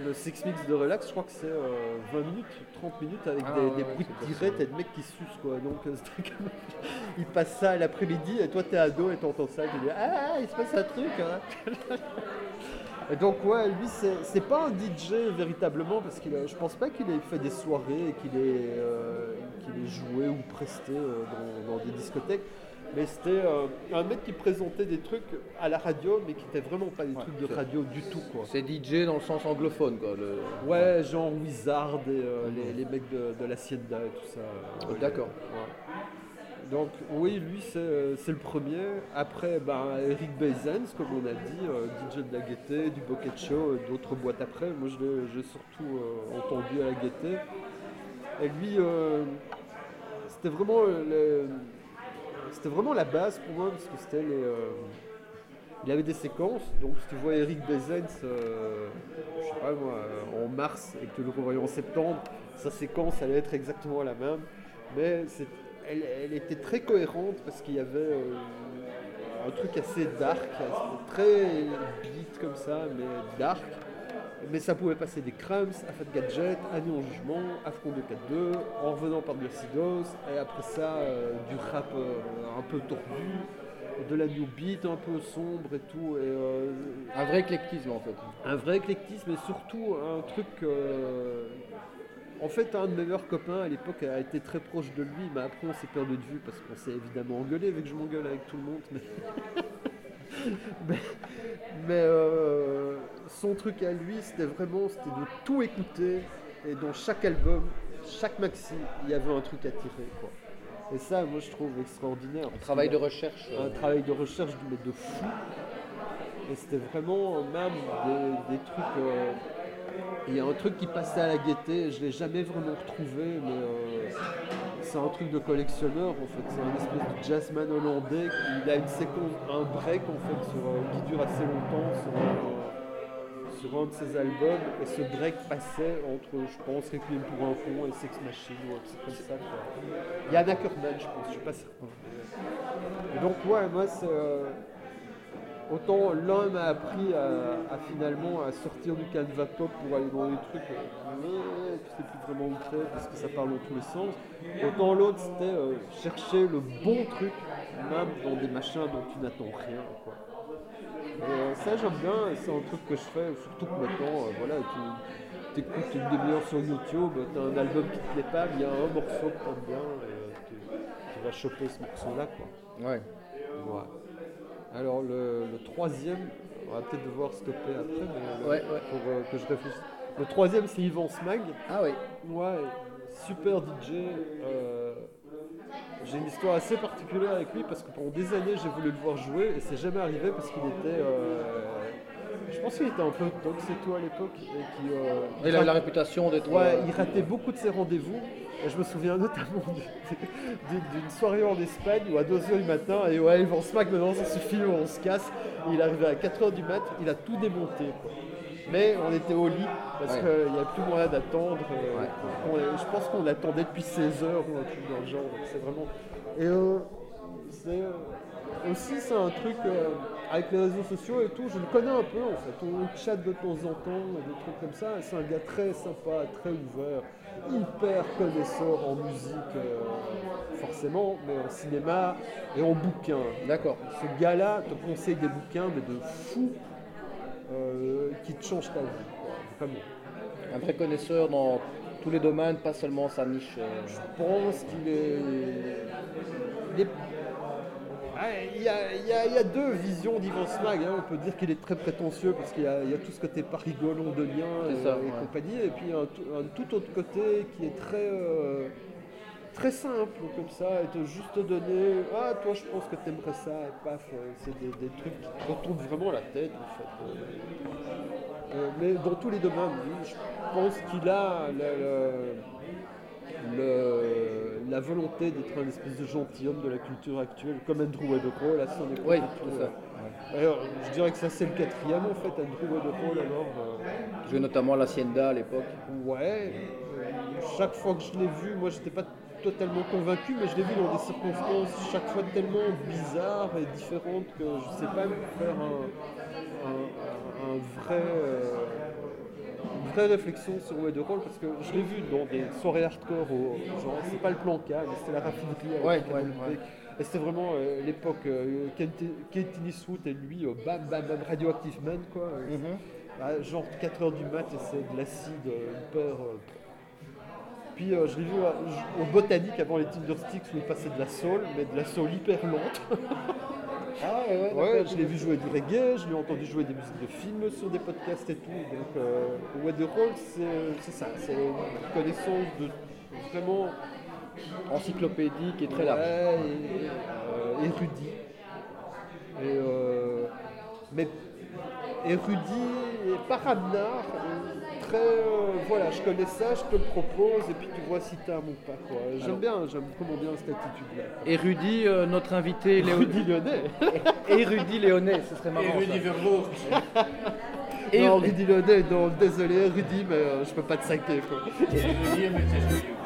le sex mix de Relax, je crois que c'est euh, 20 minutes, 30 minutes avec Ah, des, ouais, des ouais, bruits tirette et de mecs qui sucent quoi. Donc euh, [laughs] comme- il passe ça l'après-midi et toi t'es ado et t'entends ça et tu dis Ah, il se passe un truc hein. [laughs] Et donc ouais, lui c'est pas un DJ véritablement parce qu'il je pense pas qu'il ait fait des soirées et qu'il ait, euh, ait joué ou presté euh, dans, dans des discothèques. Mais c'était euh, un mec qui présentait des trucs à la radio, mais qui étaient vraiment pas des trucs de radio du tout, quoi. C'est DJ dans le sens anglophone, quoi. le- Ouais, genre Wizard et euh, les, les mecs de, de l'Hacienda et tout ça. Oh, D'accord. Ouais. Donc oui, lui c'est euh, le premier. Après, ben, Eric Bezens, comme on a dit, euh, DJ de la Gaieté, du Bucket Show et d'autres boîtes après. Moi je l'ai surtout euh, entendu à la Gaieté. Et lui, euh, c'était vraiment, euh, c'était vraiment la base pour moi parce que c'était les... euh, il avait des séquences, donc si tu vois Eric Bezens, euh, je sais pas moi, euh, en mars et que tu le revoyais en septembre, sa séquence allait être exactement la même, mais c'est- elle, elle était très cohérente parce qu'il y avait euh, un truc assez dark, très beat comme ça, mais dark. Mais ça pouvait passer des Crumbs, à Fat Gadget, Année en Jugement, Afcon 242, en revenant par Dirty Dose, et après ça, euh, du rap euh, un peu tordu, de la new beat un peu sombre et tout. Et, euh, Un vrai éclectisme, en fait. un vrai éclectisme et surtout un truc. euh, En fait, un de mes meilleurs copains à l'époque a été très proche de lui, mais après on s'est perdu de vue parce qu'on s'est évidemment engueulé, vu que je m'engueule avec tout le monde. Mais, [laughs] mais, mais, euh, son truc à lui, c'était vraiment c'était de tout écouter et dans chaque album, chaque maxi, il y avait un truc à tirer. Quoi. Et ça, moi, je trouve extraordinaire. Un travail de recherche. euh, Un travail de recherche mais de fou. Et c'était vraiment même des, des trucs. euh, Il y a un truc qui passait à la gaieté, je l'ai jamais vraiment retrouvé, mais euh, c'est un truc de collectionneur en fait. C'est un espèce de jazzman hollandais. qui- a une séquence, un break en fait, euh, qui dure assez longtemps sur un, sur un de ses albums. Et ce break passait entre, je pense, Requiem pour un fond et Sex Machine ou un truc comme ça. Il y a Ackerman, je pense, je suis pas certain. Donc, ouais, moi, c'est. Autant l'un m'a appris à, à finalement à sortir du canevas pop pour aller dans des trucs euh, euh, que c'est plus vraiment ancré parce que ça parle dans tous les sens. Autant l'autre c'était euh, chercher le bon truc, même dans des machins dont tu n'attends rien. Quoi. Et euh, ça j'aime bien, c'est un truc que je fais, surtout que maintenant, euh, voilà, tu écoutes une demi-heure sur YouTube, tu as un album qui te plaît pas, mais il y a un morceau que t'aimes bien, et euh, tu, tu vas choper ce morceau-là. quoi. Ouais. Ouais. Alors le, le troisième, on va peut-être devoir stopper après, mais le- Ouais, ouais. pour euh, que je réfléchisse. Le troisième c'est Yvan Smag. Ah oui. Ouais, super DJ. euh, j'ai une histoire assez particulière avec lui parce que pendant des années j'ai voulu le voir jouer et c'est jamais arrivé parce qu'il était. euh, je pense qu'il était un peu tox et tout à l'époque. Et qui, euh, Il a la réputation d'être. Ouais, euh, il ratait beaucoup de ses rendez-vous. Je me souviens notamment du- du- d'une soirée en Espagne où à 2h du matin, et ouais, Yvan Smack, maintenant ça suffit, on se casse. Et il arrivé à 4h du mat, il a tout démonté. quoi. Mais on était au lit parce Ouais. qu'il n'y a plus moyen d'attendre. euh, Ouais. je pense qu'on l'attendait depuis 16h ou un truc dans le genre. C'est vraiment. Et euh, euh, aussi, c'est un truc avec les réseaux sociaux et tout, je le connais un peu en fait. On chatte de temps en temps, des trucs comme ça. C'est un gars très sympa, très ouvert, hyper connaisseur en musique, euh, forcément, mais en cinéma et en bouquin. D'accord. Ce gars-là te conseille des bouquins, mais de fou, euh, qui te changent ta vie, quoi, vraiment. Un vrai connaisseur dans tous les domaines, pas seulement sa niche. euh, Je pense qu'il est. Il y, a, il y a- il y a deux visions d'Ivan Smag. hein. On peut dire qu'il est très prétentieux parce qu'il y, a il y a tout ce côté Parigo londonien et, ça, et ouais. compagnie. Et puis un, tout- un tout autre côté qui est très, euh, très simple comme ça. Et te juste te donner Ah, toi, je pense que t'aimerais ça. Et paf, euh, c'est des, des trucs qui te retournent vraiment la tête en fait. Euh, mais dans tous les domaines, je pense qu'il a le- le- le- la volonté d'être un espèce de gentilhomme de la culture actuelle, comme Andrew Weatherall à son époque. Oui, tout, ça. euh. Alors, je dirais que ça c'est le quatrième en fait, Andrew Weatherall alors. euh, Joué notamment à l'Hacienda à l'époque. Ouais, euh, chaque fois que je l'ai vu, moi j'étais pas totalement convaincu, mais je l'ai vu dans des circonstances chaque fois tellement bizarres et différentes que je sais pas faire un, un- un vrai, euh, vraie réflexion sur Weatherall parce que je l'ai vu dans des soirées hardcore, au, genre c'est pas le plan K, mais c'était la raffinerie avec Ouais, Michael ouais, Houellebecq. Et c'était vraiment euh, l'époque euh, Kent Kent Eastwood et lui, euh, bam bam bam, Radioactive Man quoi. Mhm. ah, genre 4h du mat et c'est de l'acide euh, hyper. euh, puis je l'ai vu au Botanique avant les Tindersticks où il passait de la soul, mais de la soul hyper lente. [laughs] Ah ouais, ouais, je l'ai vu jouer du reggae, je l'ai entendu jouer des musiques de films sur des podcasts et tout. Donc, euh, The Roll, c'est ça, c'est une connaissance de vraiment Encyclopédique et très large. ouais, et, euh, érudit. Et, euh, mais érudit et paranard, et très. euh, voilà, je connais ça, je te le propose, et puis tu vois si t'aimes ou pas. quoi. J'aime bien, j'aime vraiment bien cette attitude-là. Érudit, euh, notre invité Léo... Érudit lyonnais Érudit Léonais, ce serait marrant. Et Rudy. Verbourg. Et- Non, Rudy Lyonnais, non, désolé, Rudy, mais euh, je peux pas te saquer. Quoi. Et Rudy, mais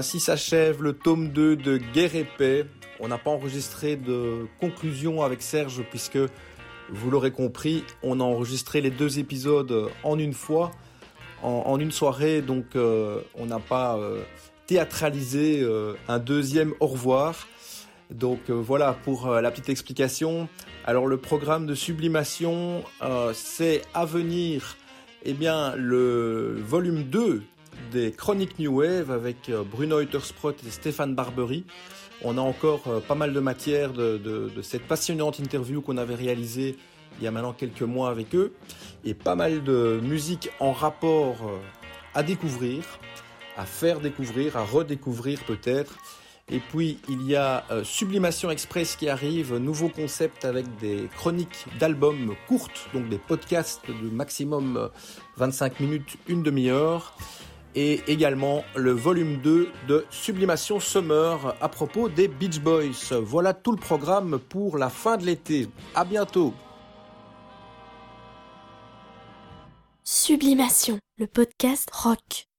Ainsi s'achève le tome 2 de Guerre et Paix. On n'a pas enregistré de conclusion avec Serge puisque, vous l'aurez compris, on a enregistré les deux épisodes en une fois, en, une soirée, donc euh, on n'a pas euh, théâtralisé euh, un deuxième au revoir. Donc voilà pour la petite explication. Alors le programme de sublimation, c'est à venir eh bien, le volume 2 des Chroniques New Wave avec euh, Bruno Uttersprott et Stéphane Barbery. On a encore euh, pas mal de matière de, cette passionnante interview qu'on avait réalisée il y a maintenant quelques mois avec eux et pas mal de musique en rapport euh, à découvrir, à faire découvrir, à redécouvrir peut-être. Et puis il y a Sublimation Express qui arrive, nouveau concept avec des chroniques d'albums courtes, donc des podcasts de maximum euh, 25 minutes, une demi-heure. Et également le volume 2 de Sublimation Summer à propos des Beach Boys. Voilà tout le programme pour la fin de l'été. À bientôt Sublimation, le podcast rock.